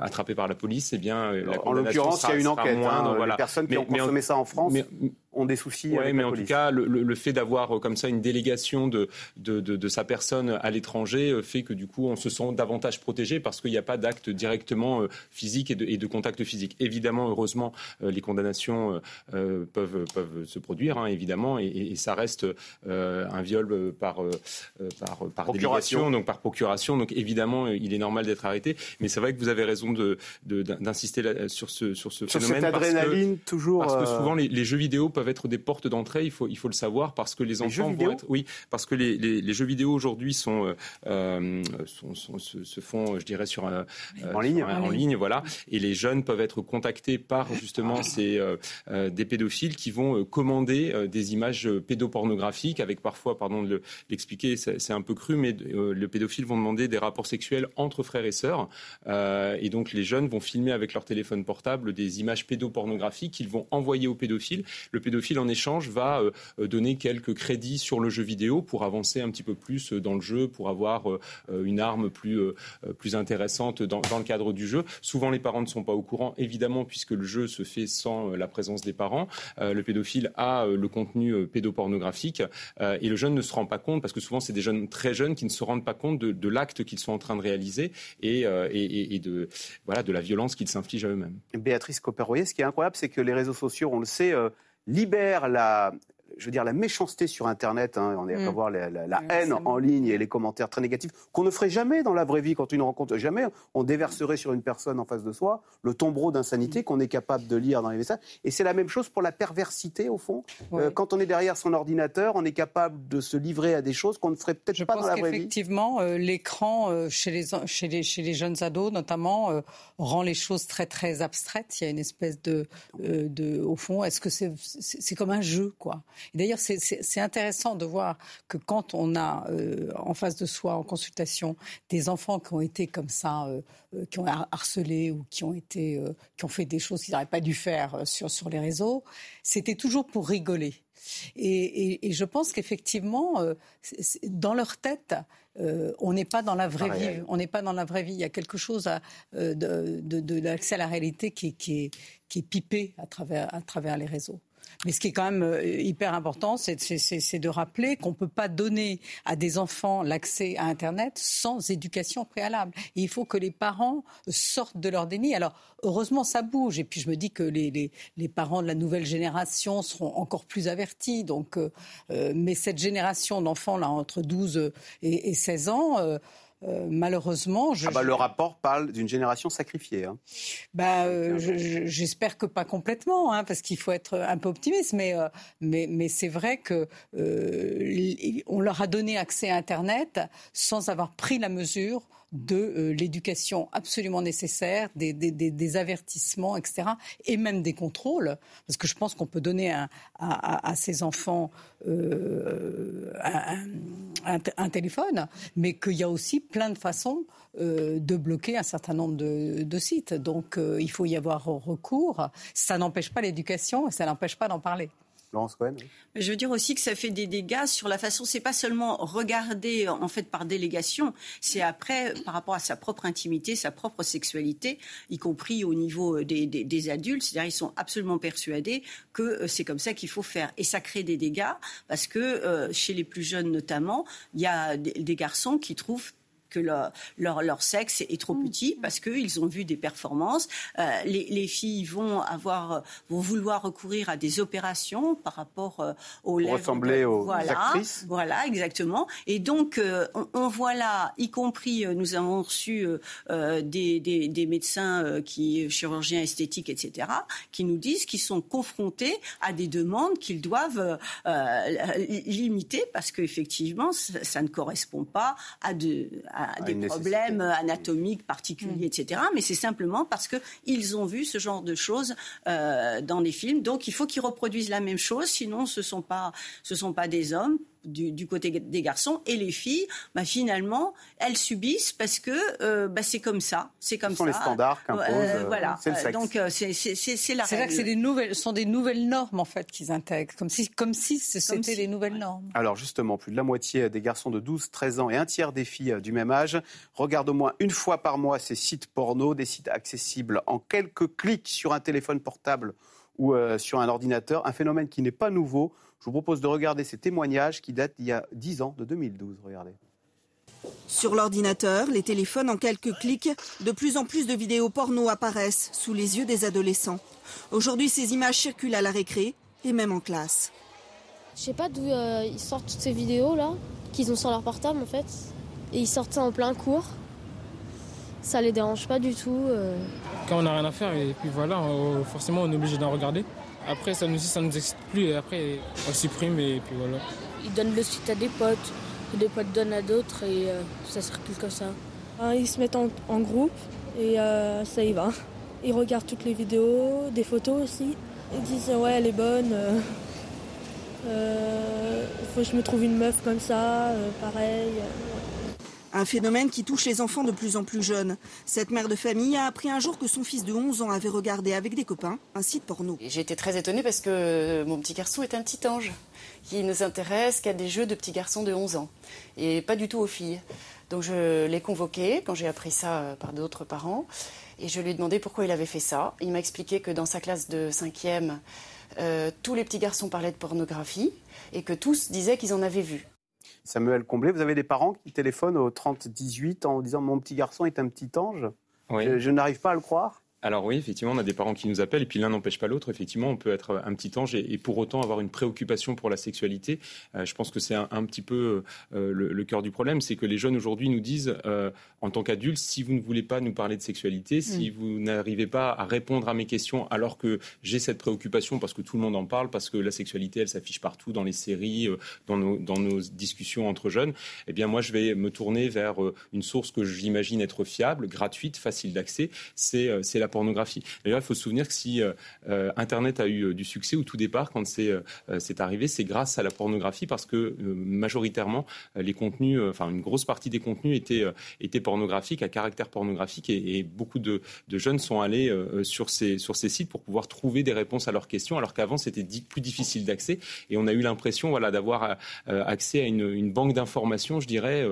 attraper par la police, eh bien, la en l'occurrence, il y a une enquête. Hein, voilà. Les personnes qui ont consommé ça en France ont des soucis. Oui, mais en tout cas, le, fait d'avoir comme ça une délégation de, de, de sa personne à l'étranger fait que du coup on se sent davantage protégé parce qu'il n'y a pas d'acte directement euh, physique et de, et de, contact physique. Évidemment, heureusement, euh, les condamnations euh, peuvent, peuvent se produire, hein, évidemment, et, ça reste un viol par, par, par délégation, donc par procuration. Donc évidemment, il est normal d'être arrêté. Mais c'est vrai que vous avez raison d'insister de, sur ce, sur ce sur phénomène. Cette adrénaline, parce que, toujours. Parce que souvent, les, jeux vidéo peuvent être des portes d'entrée, il faut, il faut le savoir, parce que les, enfants vont être. Oui, parce que les, les, jeux vidéo aujourd'hui sont, euh, se, font, je dirais, sur un, euh, en ligne, en, ligne, voilà. Et les jeunes peuvent être contactés par justement ces euh, des pédophiles qui vont commander des images pédopornographiques avec parfois, pardon de l'expliquer, c'est un peu cru, mais le pédophile vont demander des rapports sexuels entre frères et sœurs. et donc les jeunes vont filmer avec leur téléphone portable des images pédopornographiques qu'ils vont envoyer au pédophile. Le pédophile en échange va donner quelques crédits sur le jeu vidéo pour avancer un petit peu plus dans le jeu, pour avoir euh, une arme plus, euh, plus intéressante dans, le cadre du jeu. Souvent, les parents ne sont pas au courant, évidemment, puisque le jeu se fait sans euh, la présence des parents. le pédophile a le contenu pédopornographique et le jeune ne se rend pas compte, parce que souvent, c'est des jeunes très jeunes qui ne se rendent pas compte de, l'acte qu'ils sont en train de réaliser et, de, voilà, de la violence qu'ils s'infligent à eux-mêmes. Béatrice Copperoyer, ce qui est incroyable, c'est que les réseaux sociaux, on le sait, libèrent la, je veux dire, la méchanceté sur Internet, hein, on est à mm. voir la, haine en ligne et les commentaires très négatifs, qu'on ne ferait jamais dans la vraie vie quand une rencontre, jamais on déverserait sur une personne en face de soi le tombereau d'insanité mm. qu'on est capable de lire dans les messages. Et c'est la même chose pour la perversité, au fond. Euh, quand on est derrière son ordinateur, on est capable de se livrer à des choses qu'on ne ferait peut-être pas dans la vraie vie. Effectivement, euh, l'écran euh, chez, les, chez, les, chez les jeunes ados, notamment, rend les choses très, très abstraites. Il y a une espèce de, de au fond, est-ce que c'est c'est comme un jeu, quoi? D'ailleurs, c'est intéressant de voir que quand on a euh, en face de soi, en consultation, des enfants qui ont été comme ça, euh, euh, qui ont harcelé ou qui ont été, qui ont fait des choses qu'ils n'auraient pas dû faire sur sur les réseaux, c'était toujours pour rigoler. Et, je pense qu'effectivement, dans leur tête, on n'est pas dans la vraie vie. On n'est pas dans la vraie vie. Il y a quelque chose de, de, l'accès à la réalité qui, qui, est, qui est pipé à travers, à travers les réseaux. Mais ce qui est quand même euh, hyper important, c'est de rappeler qu'on ne peut pas donner à des enfants l'accès à Internet sans éducation préalable. il faut que les parents sortent de leur déni. Alors, heureusement, ça bouge. Et puis, je me dis que les, les, parents de la nouvelle génération seront encore plus avertis. Donc, euh, euh, mais cette génération d'enfants, là, entre 12 et, et 16 ans, euh, malheureusement, je, ah bah, le rapport parle d'une génération sacrifiée. Hein. Bah, euh, j'espère que pas complètement, hein, parce qu'il faut être un peu optimiste, mais, euh, mais, mais c'est vrai que on leur a donné accès à Internet sans avoir pris la mesure de euh, l'éducation absolument nécessaire, des, avertissements, etc., et même des contrôles, parce que je pense qu'on peut donner à, ces enfants euh, un, téléphone, mais qu'il y a aussi plein de façons euh, de bloquer un certain nombre de, sites. Donc il faut y avoir recours. Ça n'empêche pas l'éducation et ça n'empêche pas d'en parler. Je veux dire aussi que ça fait des dégâts sur la façon, c'est pas seulement regarder en fait par délégation, c'est après par rapport à sa propre intimité, sa propre sexualité, y compris au niveau des, adultes. C'est-à-dire ils sont absolument persuadés que euh, c'est comme ça qu'il faut faire. Et ça crée des dégâts parce que euh, chez les plus jeunes notamment, il y a des garçons qui trouvent que leur, leur, sexe est trop mm. petit parce qu'ils ont vu des performances. Euh, les, filles vont avoir, vont vouloir recourir à des opérations par rapport euh, aux lèvres. Ressembler aux voilà, actrices. Voilà, exactement. Et donc, euh, on, voit là, y compris, nous avons reçu des, des, médecins qui, chirurgiens esthétiques, etc., qui nous disent qu'ils sont confrontés à des demandes qu'ils doivent limiter parce qu'effectivement, ça, ça, ne correspond pas à, de, des problèmes anatomiques particuliers, mm. etc. Mais c'est simplement parce qu'ils ont vu ce genre de choses euh, dans les films. Donc il faut qu'ils reproduisent la même chose, sinon ce ne sont, pas, ce sont pas des hommes du, côté des garçons et les filles, bah, finalement, elles subissent parce que euh, bah, c'est comme ça, c'est comme Ce sont les standards qu'impose. Euh, voilà. C'est le sexe. Donc c'est la. C'est là que c'est des nouvelles, sont des nouvelles normes en fait qu'ils intègrent, comme si, comme si c'était des nouvelles normes. Alors justement, plus de la moitié des garçons de 12, 13 ans et un tiers des filles du même âge regardent au moins une fois par mois ces sites porno, des sites accessibles en quelques clics sur un téléphone portable ou sur un ordinateur, un phénomène qui n'est pas nouveau. Je vous propose de regarder ces témoignages qui datent d'il y a 10 ans, de 2012. Regardez. Sur l'ordinateur, les téléphones, en quelques clics, de plus en plus de vidéos porno apparaissent sous les yeux des adolescents. Aujourd'hui, ces images circulent à la récré et même en classe. Je sais pas d'où euh, ils sortent toutes ces vidéos là, qu'ils ont sur leur portable en fait. Et ils sortent ça en plein cours. Ça les dérange pas du tout. Euh. Quand on n'a rien à faire et puis voilà, forcément on est obligé d'en regarder. Après, ça nous, ça nous excite plus et après, on supprime et puis voilà. Ils donnent le site à des potes, et des potes donnent à d'autres et euh, ça circule comme ça. Ils se mettent en, groupe et euh, ça y va. Ils regardent toutes les vidéos, des photos aussi. Ils disent ouais, elle est bonne. Euh, faut que je me trouve une meuf comme ça, pareil. Un phénomène qui touche les enfants de plus en plus jeunes. Cette mère de famille a appris un jour que son fils de 11 ans avait regardé avec des copains un site porno. J'ai été très étonnée parce que mon petit garçon est un petit ange qui ne s'intéresse qu'à des jeux de petits garçons de 11 ans et pas du tout aux filles. Donc je l'ai convoqué quand j'ai appris ça euh, par d'autres parents et je lui ai demandé pourquoi il avait fait ça. Il m'a expliqué que dans sa classe de 5e, euh, tous les petits garçons parlaient de pornographie et que tous disaient qu'ils en avaient vu. Samuel Comblé, vous avez des parents qui téléphonent au 30-18 en disant mon petit garçon est un petit ange je, n'arrive pas à le croire. Alors oui, effectivement, on a des parents qui nous appellent et puis l'un n'empêche pas l'autre. Effectivement, on peut être un petit ange et, pour autant avoir une préoccupation pour la sexualité. Euh, je pense que c'est un, petit peu euh, le, cœur du problème, c'est que les jeunes aujourd'hui nous disent, euh, en tant qu'adultes, si vous ne voulez pas nous parler de sexualité, si mm. vous n'arrivez pas à répondre à mes questions alors que j'ai cette préoccupation parce que tout le monde en parle, parce que la sexualité, elle s'affiche partout dans les séries, dans nos, dans nos discussions entre jeunes, eh bien moi, je vais me tourner vers une source que j'imagine être fiable, gratuite, facile d'accès. C'est la D'ailleurs, il faut se souvenir que si euh, euh, Internet a eu euh, du succès au tout départ, quand c'est arrivé, c'est grâce à la pornographie parce que majoritairement, les contenus, enfin une grosse partie des contenus étaient, étaient pornographiques, à caractère pornographique, et, beaucoup de, jeunes sont allés sur, ces, sur ces sites pour pouvoir trouver des réponses à leurs questions, alors qu'avant c'était plus difficile d'accès, et on a eu l'impression voilà, d'avoir accès à une, banque d'informations, je dirais,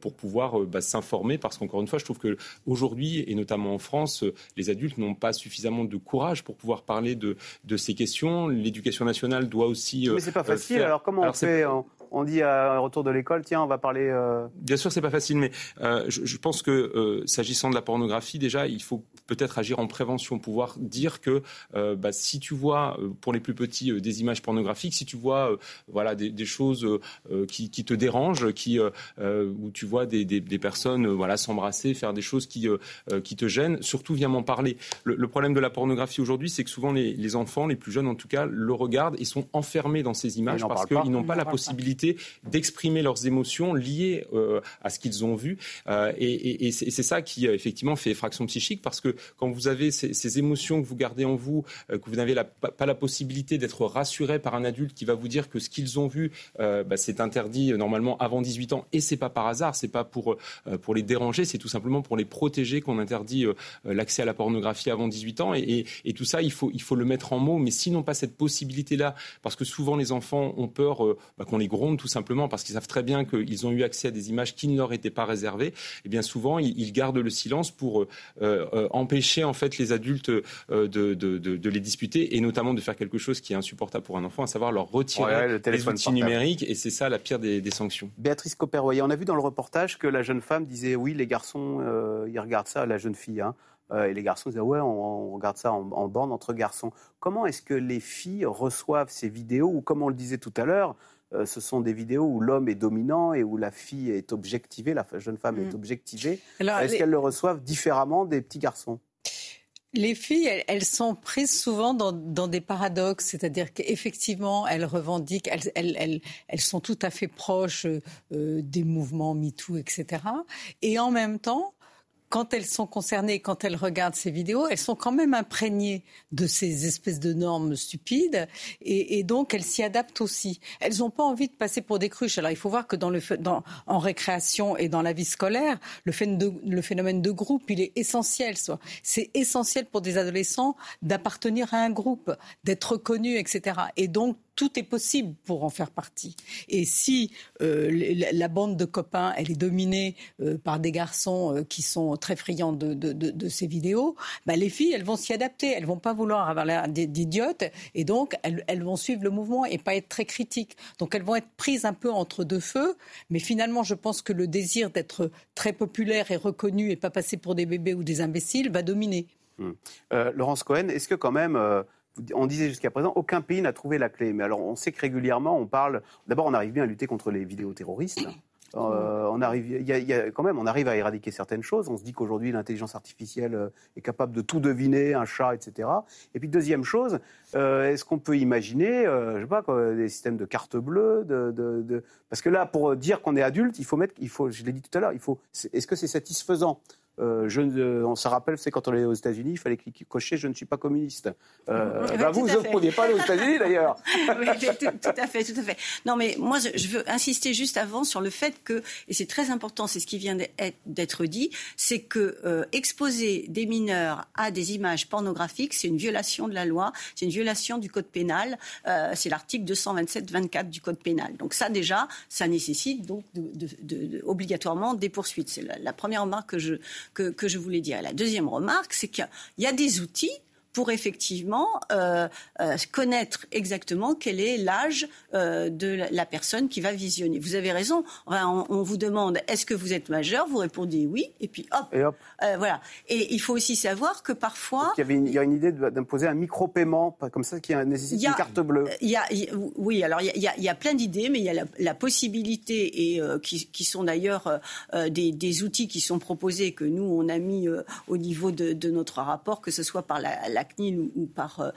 pour pouvoir bah, s'informer, parce qu'encore une fois, je trouve que aujourd'hui, et notamment en France, les adultes n'ont pas suffisamment de courage pour pouvoir parler de, de ces questions. L'éducation nationale doit aussi. Mais c'est pas euh, facile. Alors comment on fait on dit à un retour de l'école, tiens, on va parler. Euh, Bien sûr, c'est pas facile, mais euh, je, pense que euh, s'agissant de la pornographie, déjà, il faut peut-être agir en prévention, pouvoir dire que bah, si tu vois pour les plus petits des images pornographiques, si tu vois voilà des, choses qui, te dérangent, qui où tu vois des, personnes voilà s'embrasser, faire des choses qui qui te gênent, surtout viens m'en parler. Le, problème de la pornographie aujourd'hui, c'est que souvent les, les, enfants, les plus jeunes en tout cas, le regardent et sont enfermés dans ces images parce qu'ils n'ont pas la possibilité d'exprimer leurs émotions liées euh, à ce qu'ils ont vu. Euh, et, c'est ça qui euh, effectivement fait effraction psychique parce que quand vous avez ces, émotions que vous gardez en vous, que vous n'avez pas la possibilité d'être rassuré par un adulte qui va vous dire que ce qu'ils ont vu, bah, c'est interdit normalement avant 18 ans et c'est pas par hasard, c'est pas pour pour les déranger, c'est tout simplement pour les protéger qu'on interdit l'accès à la pornographie avant 18 ans et, tout ça il faut il faut le mettre en mots, mais sinon pas cette possibilité là, parce que souvent les enfants ont peur bah, qu'on les gronde tout simplement parce qu'ils savent très bien qu'ils ont eu accès à des images qui ne leur étaient pas réservées. Et eh bien souvent, ils, gardent le silence pour euh, euh, empêcher en fait les adultes euh, de, de, les disputer et notamment de faire quelque chose qui est insupportable pour un enfant, à savoir leur retirer le les outils numériques. Et c'est ça la pire des, sanctions. Béatrice Copper-Royer, on a vu dans le reportage que la jeune femme disait oui, les garçons, ils regardent ça, la jeune fille. Hein. et les garçons disaient ouais, on, regarde ça en, en bande entre garçons. Comment est-ce que les filles reçoivent ces vidéos ou comme on le disait tout à l'heure, euh, ce sont des vidéos où l'homme est dominant et où la fille est objectivée, la jeune femme est mm. objectivée. Est-ce qu'elles le reçoivent différemment des petits garçons? Les filles, elles, sont prises souvent dans, des paradoxes, c'est-à-dire qu'effectivement, elles revendiquent, elles, sont tout à fait proches euh, des mouvements MeToo, etc. Et en même temps, quand elles sont concernées, quand elles regardent ces vidéos, elles sont quand même imprégnées de ces espèces de normes stupides et, donc elles s'y adaptent aussi. Elles n'ont pas envie de passer pour des cruches. Alors il faut voir que dans le, dans, en récréation et dans la vie scolaire, le phénomène de, le phénomène de groupe, il est essentiel. C'est essentiel pour des adolescents d'appartenir à un groupe, d'être reconnus, etc. Et donc tout est possible pour en faire partie. Et si euh, la bande de copains, elle est dominée euh, par des garçons euh, qui sont très friands de, ces vidéos, bah, les filles, elles vont s'y adapter. Elles vont pas vouloir avoir l'air d'idiotes et donc elles, vont suivre le mouvement et pas être très critiques. Donc elles vont être prises un peu entre deux feux. Mais finalement, je pense que le désir d'être très populaire et reconnu et pas passer pour des bébés ou des imbéciles va dominer. Hum. Laurence Cohen, est-ce que quand même on disait jusqu'à présent, aucun pays n'a trouvé la clé. Mais alors, on sait que régulièrement, on parle. D'abord, on arrive bien à lutter contre les vidéos terroristes. Euh, on arrive, y, a, quand même, on arrive à éradiquer certaines choses. On se dit qu'aujourd'hui, l'intelligence artificielle euh, est capable de tout deviner, un chat, etc. Et puis deuxième chose, euh, est-ce qu'on peut imaginer, je sais pas, des systèmes de carte bleue, de, parce que là, pour dire qu'on est adulte, il faut mettre, il faut, je l'ai dit tout à l'heure, il faut, est-ce que c'est satisfaisant? Euh, je, on se rappelle, c'est quand on est aux États-Unis, il fallait cocher je ne suis pas communiste. Euh, bah, vous, vous ne pouviez pas aller aux États-Unis d'ailleurs. oui, tout, à fait, tout à fait. Non, mais moi, je veux insister juste avant sur le fait que, et c'est très important, c'est ce qui vient d'être dit, c'est que euh, exposer des mineurs à des images pornographiques, c'est une violation de la loi, c'est une violation du code pénal. Euh, c'est l'article 227-24 du code pénal. Donc ça, déjà, ça nécessite donc de, de, de, obligatoirement des poursuites. C'est la, la première remarque que je que, je voulais dire. La deuxième remarque, c'est qu'il y a des outils pour effectivement euh, euh, connaître exactement quel est l'âge euh, de la personne qui va visionner. Vous avez raison, on, on vous demande est-ce que vous êtes majeur, vous répondez oui, et puis hop, Et hop. Voilà. Et il faut aussi savoir que parfois... Il y, avait une, il y a une idée d'imposer un micro-paiement, comme ça, qui nécessite a- une carte bleue. Il y a, oui, alors il y a, il y plein d'idées, mais il y a la, la possibilité, et qui, qui sont d'ailleurs des, des outils qui sont proposés, que nous, on a mis au niveau de, de notre rapport, que ce soit par la, la CNIL ou, par euh,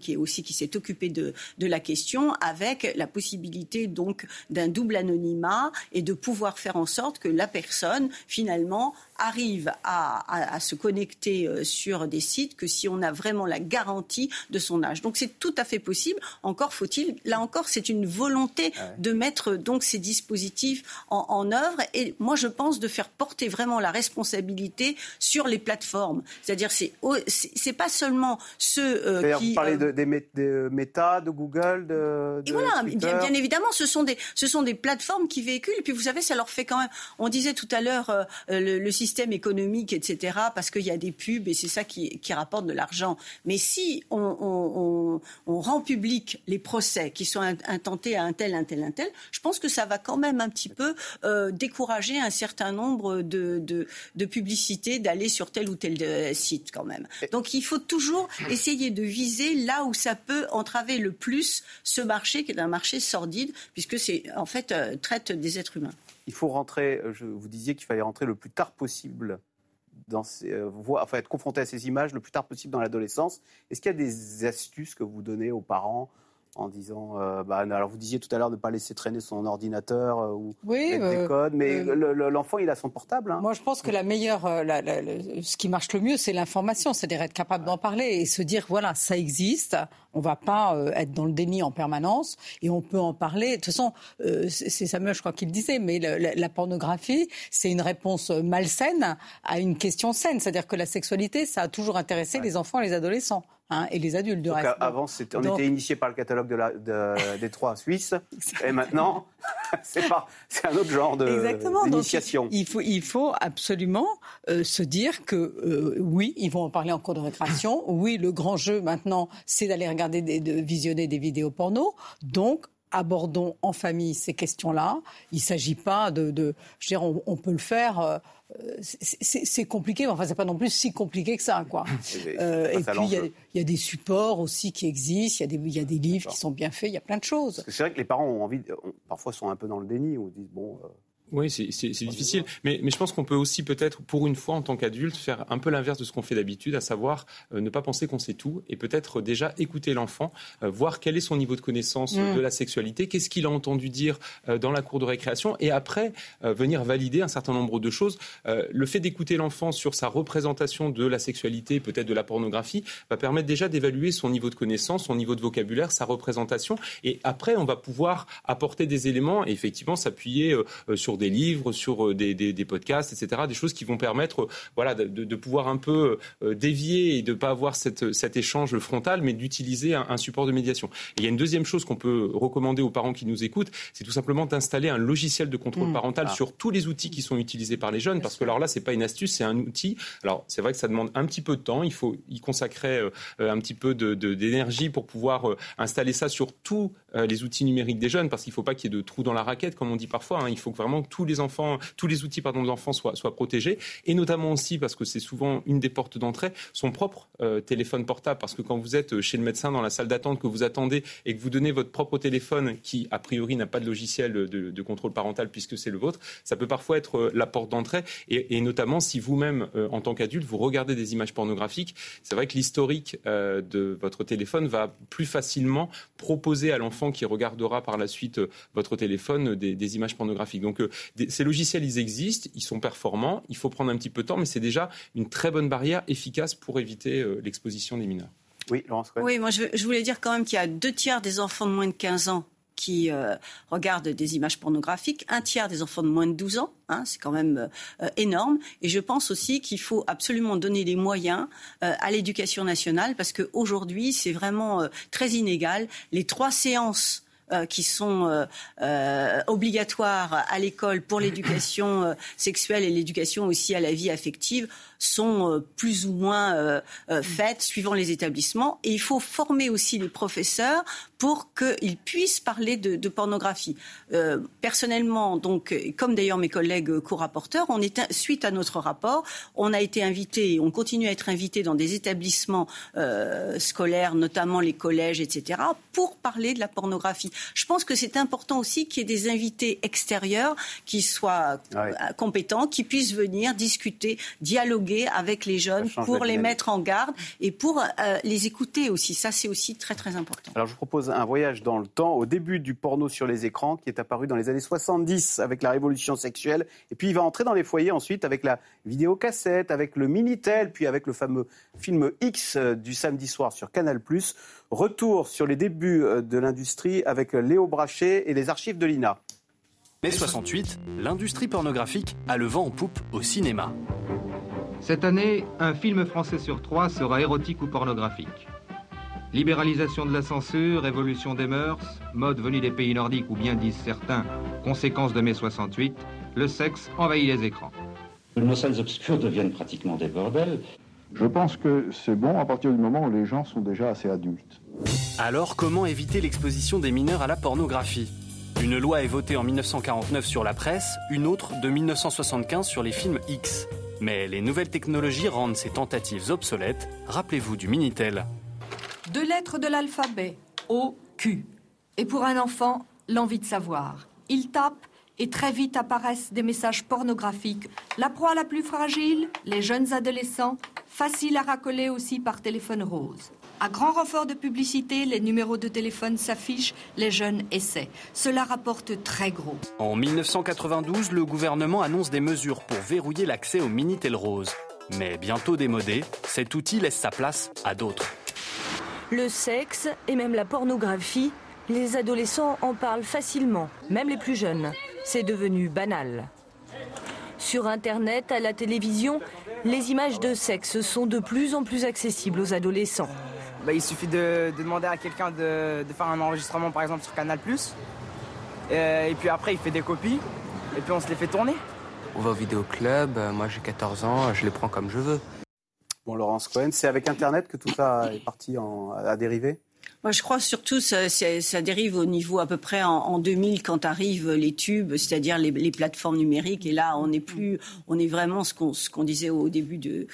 qui est aussi qui s'est occupé de, de la question, avec la possibilité donc d'un double anonymat et de pouvoir faire en sorte que la personne, finalement, arrive à, à- à se connecter euh, sur des sites que si on a vraiment la garantie de son âge. Donc c'est tout à fait possible. Encore faut-il, là encore, c'est une volonté de mettre donc ces dispositifs en, en œuvre. Et moi, je pense de faire porter vraiment la responsabilité sur les plateformes. C'est-à-dire, c'est c'est pas seulement ceux euh, D'ailleurs, qui vous parlez euh, de, des, mé- de Meta, de Google, de, et de voilà, bien, bien évidemment, ce sont des ce sont des plateformes qui véhiculent. Et puis vous savez, ça leur fait quand même. On disait tout à l'heure euh, le, le système économique, etc. Parce qu'il y a des pubs et c'est ça qui, qui rapporte de l'argent. Mais si on, on- on- on rend public les procès qui sont int- intentés à un tel, un tel, un tel, je pense que ça va quand même un petit peu euh, décourager un certain nombre de, de, de publicités d'aller sur tel ou tel euh, site quand même. Donc il faut toujours essayer de viser là où ça peut entraver le plus ce marché qui est un marché sordide puisque c'est en fait euh, traite des êtres humains. Il faut rentrer, euh, je, vous disiez qu'il fallait rentrer le plus tard possible dans ces, euh, enfin, être confronté à ces images le plus tard possible dans l'adolescence. Est-ce qu'il y a des astuces que vous donnez aux parents en disant, euh, bah, alors vous disiez tout à l'heure de ne pas laisser traîner son ordinateur euh, ou Oui, mettre euh, des codes, mais euh, le- le- l'enfant il a son portable. hein. Moi, je pense que la meilleure, la- la- le- ce qui marche le mieux, c'est l'information, c'est-à-dire être capable d'en parler et se dire voilà, ça existe. On va pas être dans le déni en permanence et on peut en parler. De toute façon, c'est Samuel, je crois qu'il le disait, mais la pornographie, c'est une réponse malsaine à une question saine. C'est-à-dire que la sexualité, ça a toujours intéressé les enfants et les adolescents. Hein, et les adultes de Donc, reste. avant, on Donc- était initié par le catalogue de la, de- des trois Suisses, et maintenant, c'est un autre genre d'initiation. il, faut, il faut absolument euh, se dire que euh, oui, ils vont en parler en cours de récréation. Oui, le grand jeu maintenant, c'est d'aller regarder, des, de visionner des vidéos porno. Donc, abordons en famille ces questions-là. Il ne s'agit pas de, de- je veux dire, on, on peut le faire. euh, c'est- compliqué, mais enfin, c'est pas non plus si compliqué que ça, quoi. Euh, et puis, il y, a- y des supports aussi qui existent. Il y a des, il y a des livres qui sont bien faits. Il y a plein de choses. C'est vrai que les parents ont envie, parfois sont un peu dans le déni, on dit bon. Euh, Oui, c'est difficile. Mais, mais je pense qu'on peut aussi peut-être, pour une fois en tant qu'adulte, faire un peu l'inverse de ce qu'on fait d'habitude, à savoir euh, ne pas penser qu'on sait tout et peut-être déjà écouter l'enfant, euh, voir quel est son niveau de connaissance euh, Mm. de la sexualité, qu'est-ce qu'il a entendu dire euh, dans la cour de récréation et après euh, venir valider un certain nombre de choses. Euh, le fait d'écouter l'enfant sur sa représentation de la sexualité, peut-être de la pornographie, va permettre déjà d'évaluer son niveau de connaissance, son niveau de vocabulaire, sa représentation et après on va pouvoir apporter des éléments et effectivement s'appuyer euh, euh, sur des livres, sur euh, des, des- des podcasts, etc. Des choses qui vont permettre, euh, voilà, de, de pouvoir un peu euh, dévier et de pas avoir cette, cet échange frontal, mais d'utiliser un, un support de médiation. Et il y a une deuxième chose qu'on peut recommander aux parents qui nous écoutent, c'est tout simplement d'installer un logiciel de contrôle Mmh. parental Ah. sur tous les outils qui sont utilisés par les jeunes, parce que alors là, c'est pas une astuce, c'est un outil. Alors c'est vrai que ça demande un petit peu de temps, il faut y consacrer un petit peu de- de- d'énergie pour pouvoir installer ça sur tous euh, les outils numériques des jeunes, parce qu'il faut pas qu'il y ait de trous dans la raquette, comme on dit parfois. hein. Il faut que vraiment tous les enfants, tous les outils pardon, des enfants soient, protégés, et notamment aussi parce que c'est souvent une des portes d'entrée, son propre euh, téléphone portable, parce que quand vous êtes chez le médecin dans la salle d'attente, que vous attendez et que vous donnez votre propre téléphone, qui a priori n'a pas de logiciel de, contrôle parental puisque c'est le vôtre, ça peut parfois être euh, la porte d'entrée, et, notamment si vous-même, euh, en tant qu'adulte, vous regardez des images pornographiques, c'est vrai que l'historique euh, de votre téléphone va plus facilement proposer à l'enfant qui regardera par la suite euh, votre téléphone euh, des, des images pornographiques. Donc euh, des- ces logiciels, ils existent, ils sont performants, il faut prendre un petit peu de temps, mais c'est déjà une très bonne barrière efficace pour éviter euh, l'exposition des mineurs. Oui, Laurence. Oui, moi je, je voulais dire quand même qu'il y a deux tiers des enfants de moins de 15 ans qui euh, regardent des images pornographiques, un tiers des enfants de moins de 12 ans, hein, c'est quand même euh, énorme. Et je pense aussi qu'il faut absolument donner les moyens euh, à l'éducation nationale parce qu'aujourd'hui c'est vraiment euh, très inégal. Les trois séances euh, qui sont euh, euh, obligatoires à l'école pour l'éducation euh, sexuelle et l'éducation aussi à la vie affective sont plus ou moins faites suivant les établissements. Et il faut former aussi les professeurs pour qu'ils puissent parler de, pornographie. personnellement, donc, comme d'ailleurs mes collègues co-rapporteurs, on est suite à notre rapport, on a été invité, on continue à être invité dans des établissements scolaires, notamment les collèges, etc., pour parler de la pornographie. Je pense que c'est important aussi qu'il y ait des invités extérieurs qui soient euh, compétents, qui puissent venir discuter, dialoguer avec les jeunes pour les mettre en garde et pour euh, les écouter aussi. Ça, c'est aussi très très important. Alors je vous propose un voyage dans le temps, au début du porno sur les écrans, qui est apparu dans les années 70 avec la révolution sexuelle. Et puis il va entrer dans les foyers ensuite avec la vidéocassette, avec le Minitel, puis avec le fameux film X euh, du samedi soir sur Canal+. Retour sur les débuts de l'industrie avec Léo Brachet et les archives de l'INA. Mai 68, l'industrie pornographique a le vent en poupe au cinéma. Cette année, un film français sur trois sera érotique ou pornographique. Libéralisation de la censure, évolution des mœurs, mode venu des pays nordiques ou bien disent certains, conséquence de mai 68, le sexe envahit les écrans. Nos salles obscures deviennent pratiquement des bordels. Je pense que c'est bon à partir du moment où les gens sont déjà assez adultes. Alors comment éviter l'exposition des mineurs à la pornographie? Une loi est votée en 1949 sur la presse, une autre de 1975 sur les films X. Mais les nouvelles technologies rendent ces tentatives obsolètes. Rappelez-vous du Minitel. Deux lettres de l'alphabet, O, Q. Et pour un enfant, l'envie de savoir. Il tape et très vite apparaissent des messages pornographiques. La proie la plus fragile, les jeunes adolescents, facile à racoler aussi par téléphone rose. À grand renfort de publicité, les numéros de téléphone s'affichent, les jeunes essaient. Cela rapporte très gros. En 1992, le gouvernement annonce des mesures pour verrouiller l'accès au Minitel Rose. Mais bientôt démodé, cet outil laisse sa place à d'autres. Le sexe et même la pornographie, les adolescents en parlent facilement, même les plus jeunes. C'est devenu banal. Sur Internet, à la télévision, les images de sexe sont de plus en plus accessibles aux adolescents. Bah, il suffit de, demander à quelqu'un de, faire un enregistrement par exemple sur Canal euh, et puis après il fait des copies et puis on se les fait tourner. On va au vidéoclub, euh, moi j'ai 14 ans, je les prends comme je veux. Bon Laurence Cohen, c'est avec Internet que tout ça est parti à dériver moi, je crois surtout ça, ça, dérive au niveau à peu près en, 2000 quand arrivent les tubes, c'est-à-dire les, plateformes numériques. Et là, on n'est plus, on est vraiment ce qu'on disait au début de,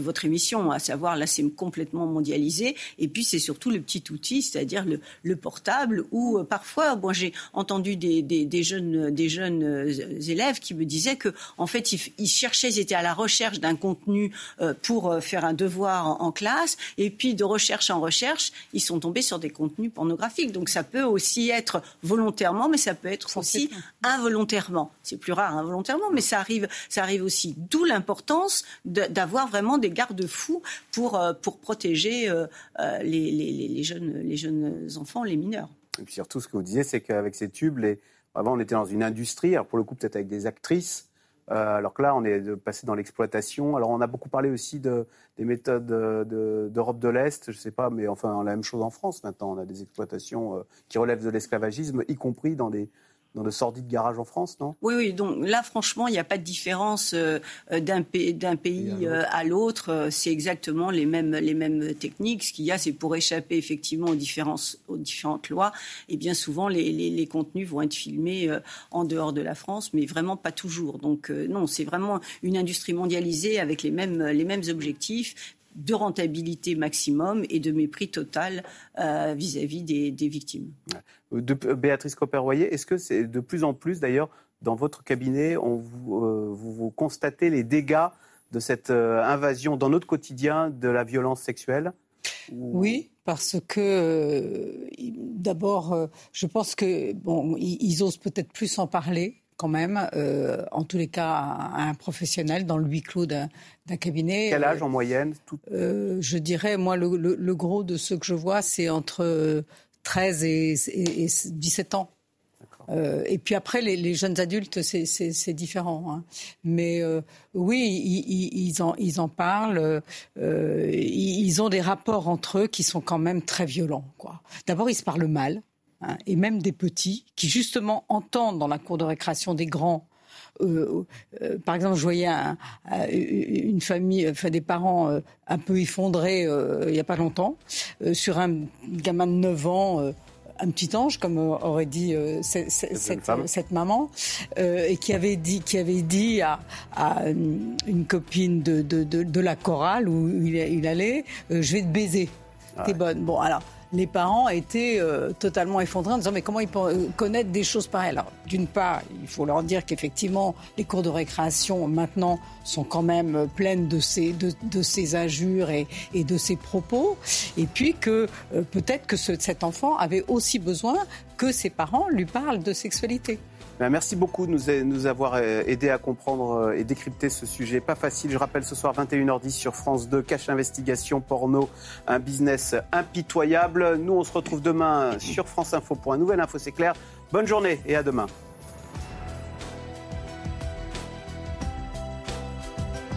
votre émission, à savoir là, c'est complètement mondialisé. Et puis, c'est surtout le petit outil, c'est-à-dire le, le, portable, où euh, parfois, bon, j'ai entendu des, jeunes, des jeunes euh, élèves qui me disaient que, en fait, ils, cherchaient, ils étaient à la recherche d'un contenu euh, pour faire un devoir en classe, et puis de recherche en recherche, ils sont tombés sur des contenus pornographiques. Donc ça peut aussi être volontairement, mais ça peut être aussi involontairement. C'est plus rare involontairement, mais ça arrive, ça arrive aussi. D'où l'importance d'avoir vraiment des garde-fous pour, euh, pour protéger euh, euh, les, les, jeunes, les jeunes enfants, les mineurs. Et puis surtout, ce que vous disiez, c'est qu'avec ces tubes, les... avant on était dans une industrie, alors pour le coup peut-être avec des actrices, alors que là, on est passé dans l'exploitation. Alors, on a beaucoup parlé aussi de, des méthodes d'Europe de, l'Est, je ne sais pas, mais enfin, la même chose en France maintenant. On a des exploitations euh, qui relèvent de l'esclavagisme, y compris dans des, dans de sordides garages en France, non? Oui, oui. Donc là, franchement, il n'y a pas de différence euh, d'un pays, euh, à l'autre. C'est exactement les mêmes, les mêmes techniques. Ce qu'il y a, c'est pour échapper effectivement aux, différences, aux différentes lois. Et bien souvent, les, les, contenus vont être filmés euh, en dehors de la France, mais vraiment pas toujours. Donc non, c'est vraiment une industrie mondialisée avec les mêmes, les mêmes objectifs, de rentabilité maximum et de mépris total euh, vis-à-vis des, victimes. De, Béatrice Copper-Royer, est-ce que c'est de plus en plus, d'ailleurs, dans votre cabinet, on vous, euh, vous, constatez les dégâts de cette euh, invasion dans notre quotidien de la violence sexuelle Oui, parce que d'abord, je pense que bon, ils osent peut-être plus en parler quand même, euh, en tous les cas, un professionnel dans le huis clos d'un cabinet. Quel âge en moyenne euh, Je dirais, moi, le, gros de ceux que je vois, c'est entre 13 et, 17 ans. Euh, et puis après, les, jeunes adultes, c'est différent. Hein. Mais oui, ils, en, ils en parlent. ils ont des rapports entre eux qui sont quand même très violents. D'abord, ils se parlent mal. Hein, et même des petits, qui justement entendent dans la cour de récréation des grands. Par exemple, je voyais une famille, enfin des parents un peu effondrés il n'y a pas longtemps, sur un gamin de 9 ans un petit ange, comme aurait dit euh, cette, cette, maman, euh, et qui avait dit, qui avait dit à, une copine de, de, de, la chorale où il, il allait, euh, je vais te baiser, t'es bonne. Bon, alors les parents étaient euh, totalement effondrés en disant mais comment ils peuvent euh, connaître des choses pareilles? Alors d'une part, il faut leur dire qu'effectivement les cours de récréation maintenant sont quand même euh, pleines de ces, de, ces injures et, et, de ces propos, et puis que peut-être que cet enfant avait aussi besoin que ses parents lui parlent de sexualité. Ben, merci beaucoup de nous, avoir euh, aidé à comprendre euh, et décrypter ce sujet. Pas facile. Je rappelle ce soir 21h10 sur France 2, Cache Investigation, Porno, un business impitoyable. Nous, on se retrouve demain sur France Info pour un nouvel Info, c'est clair. Bonne journée et à demain.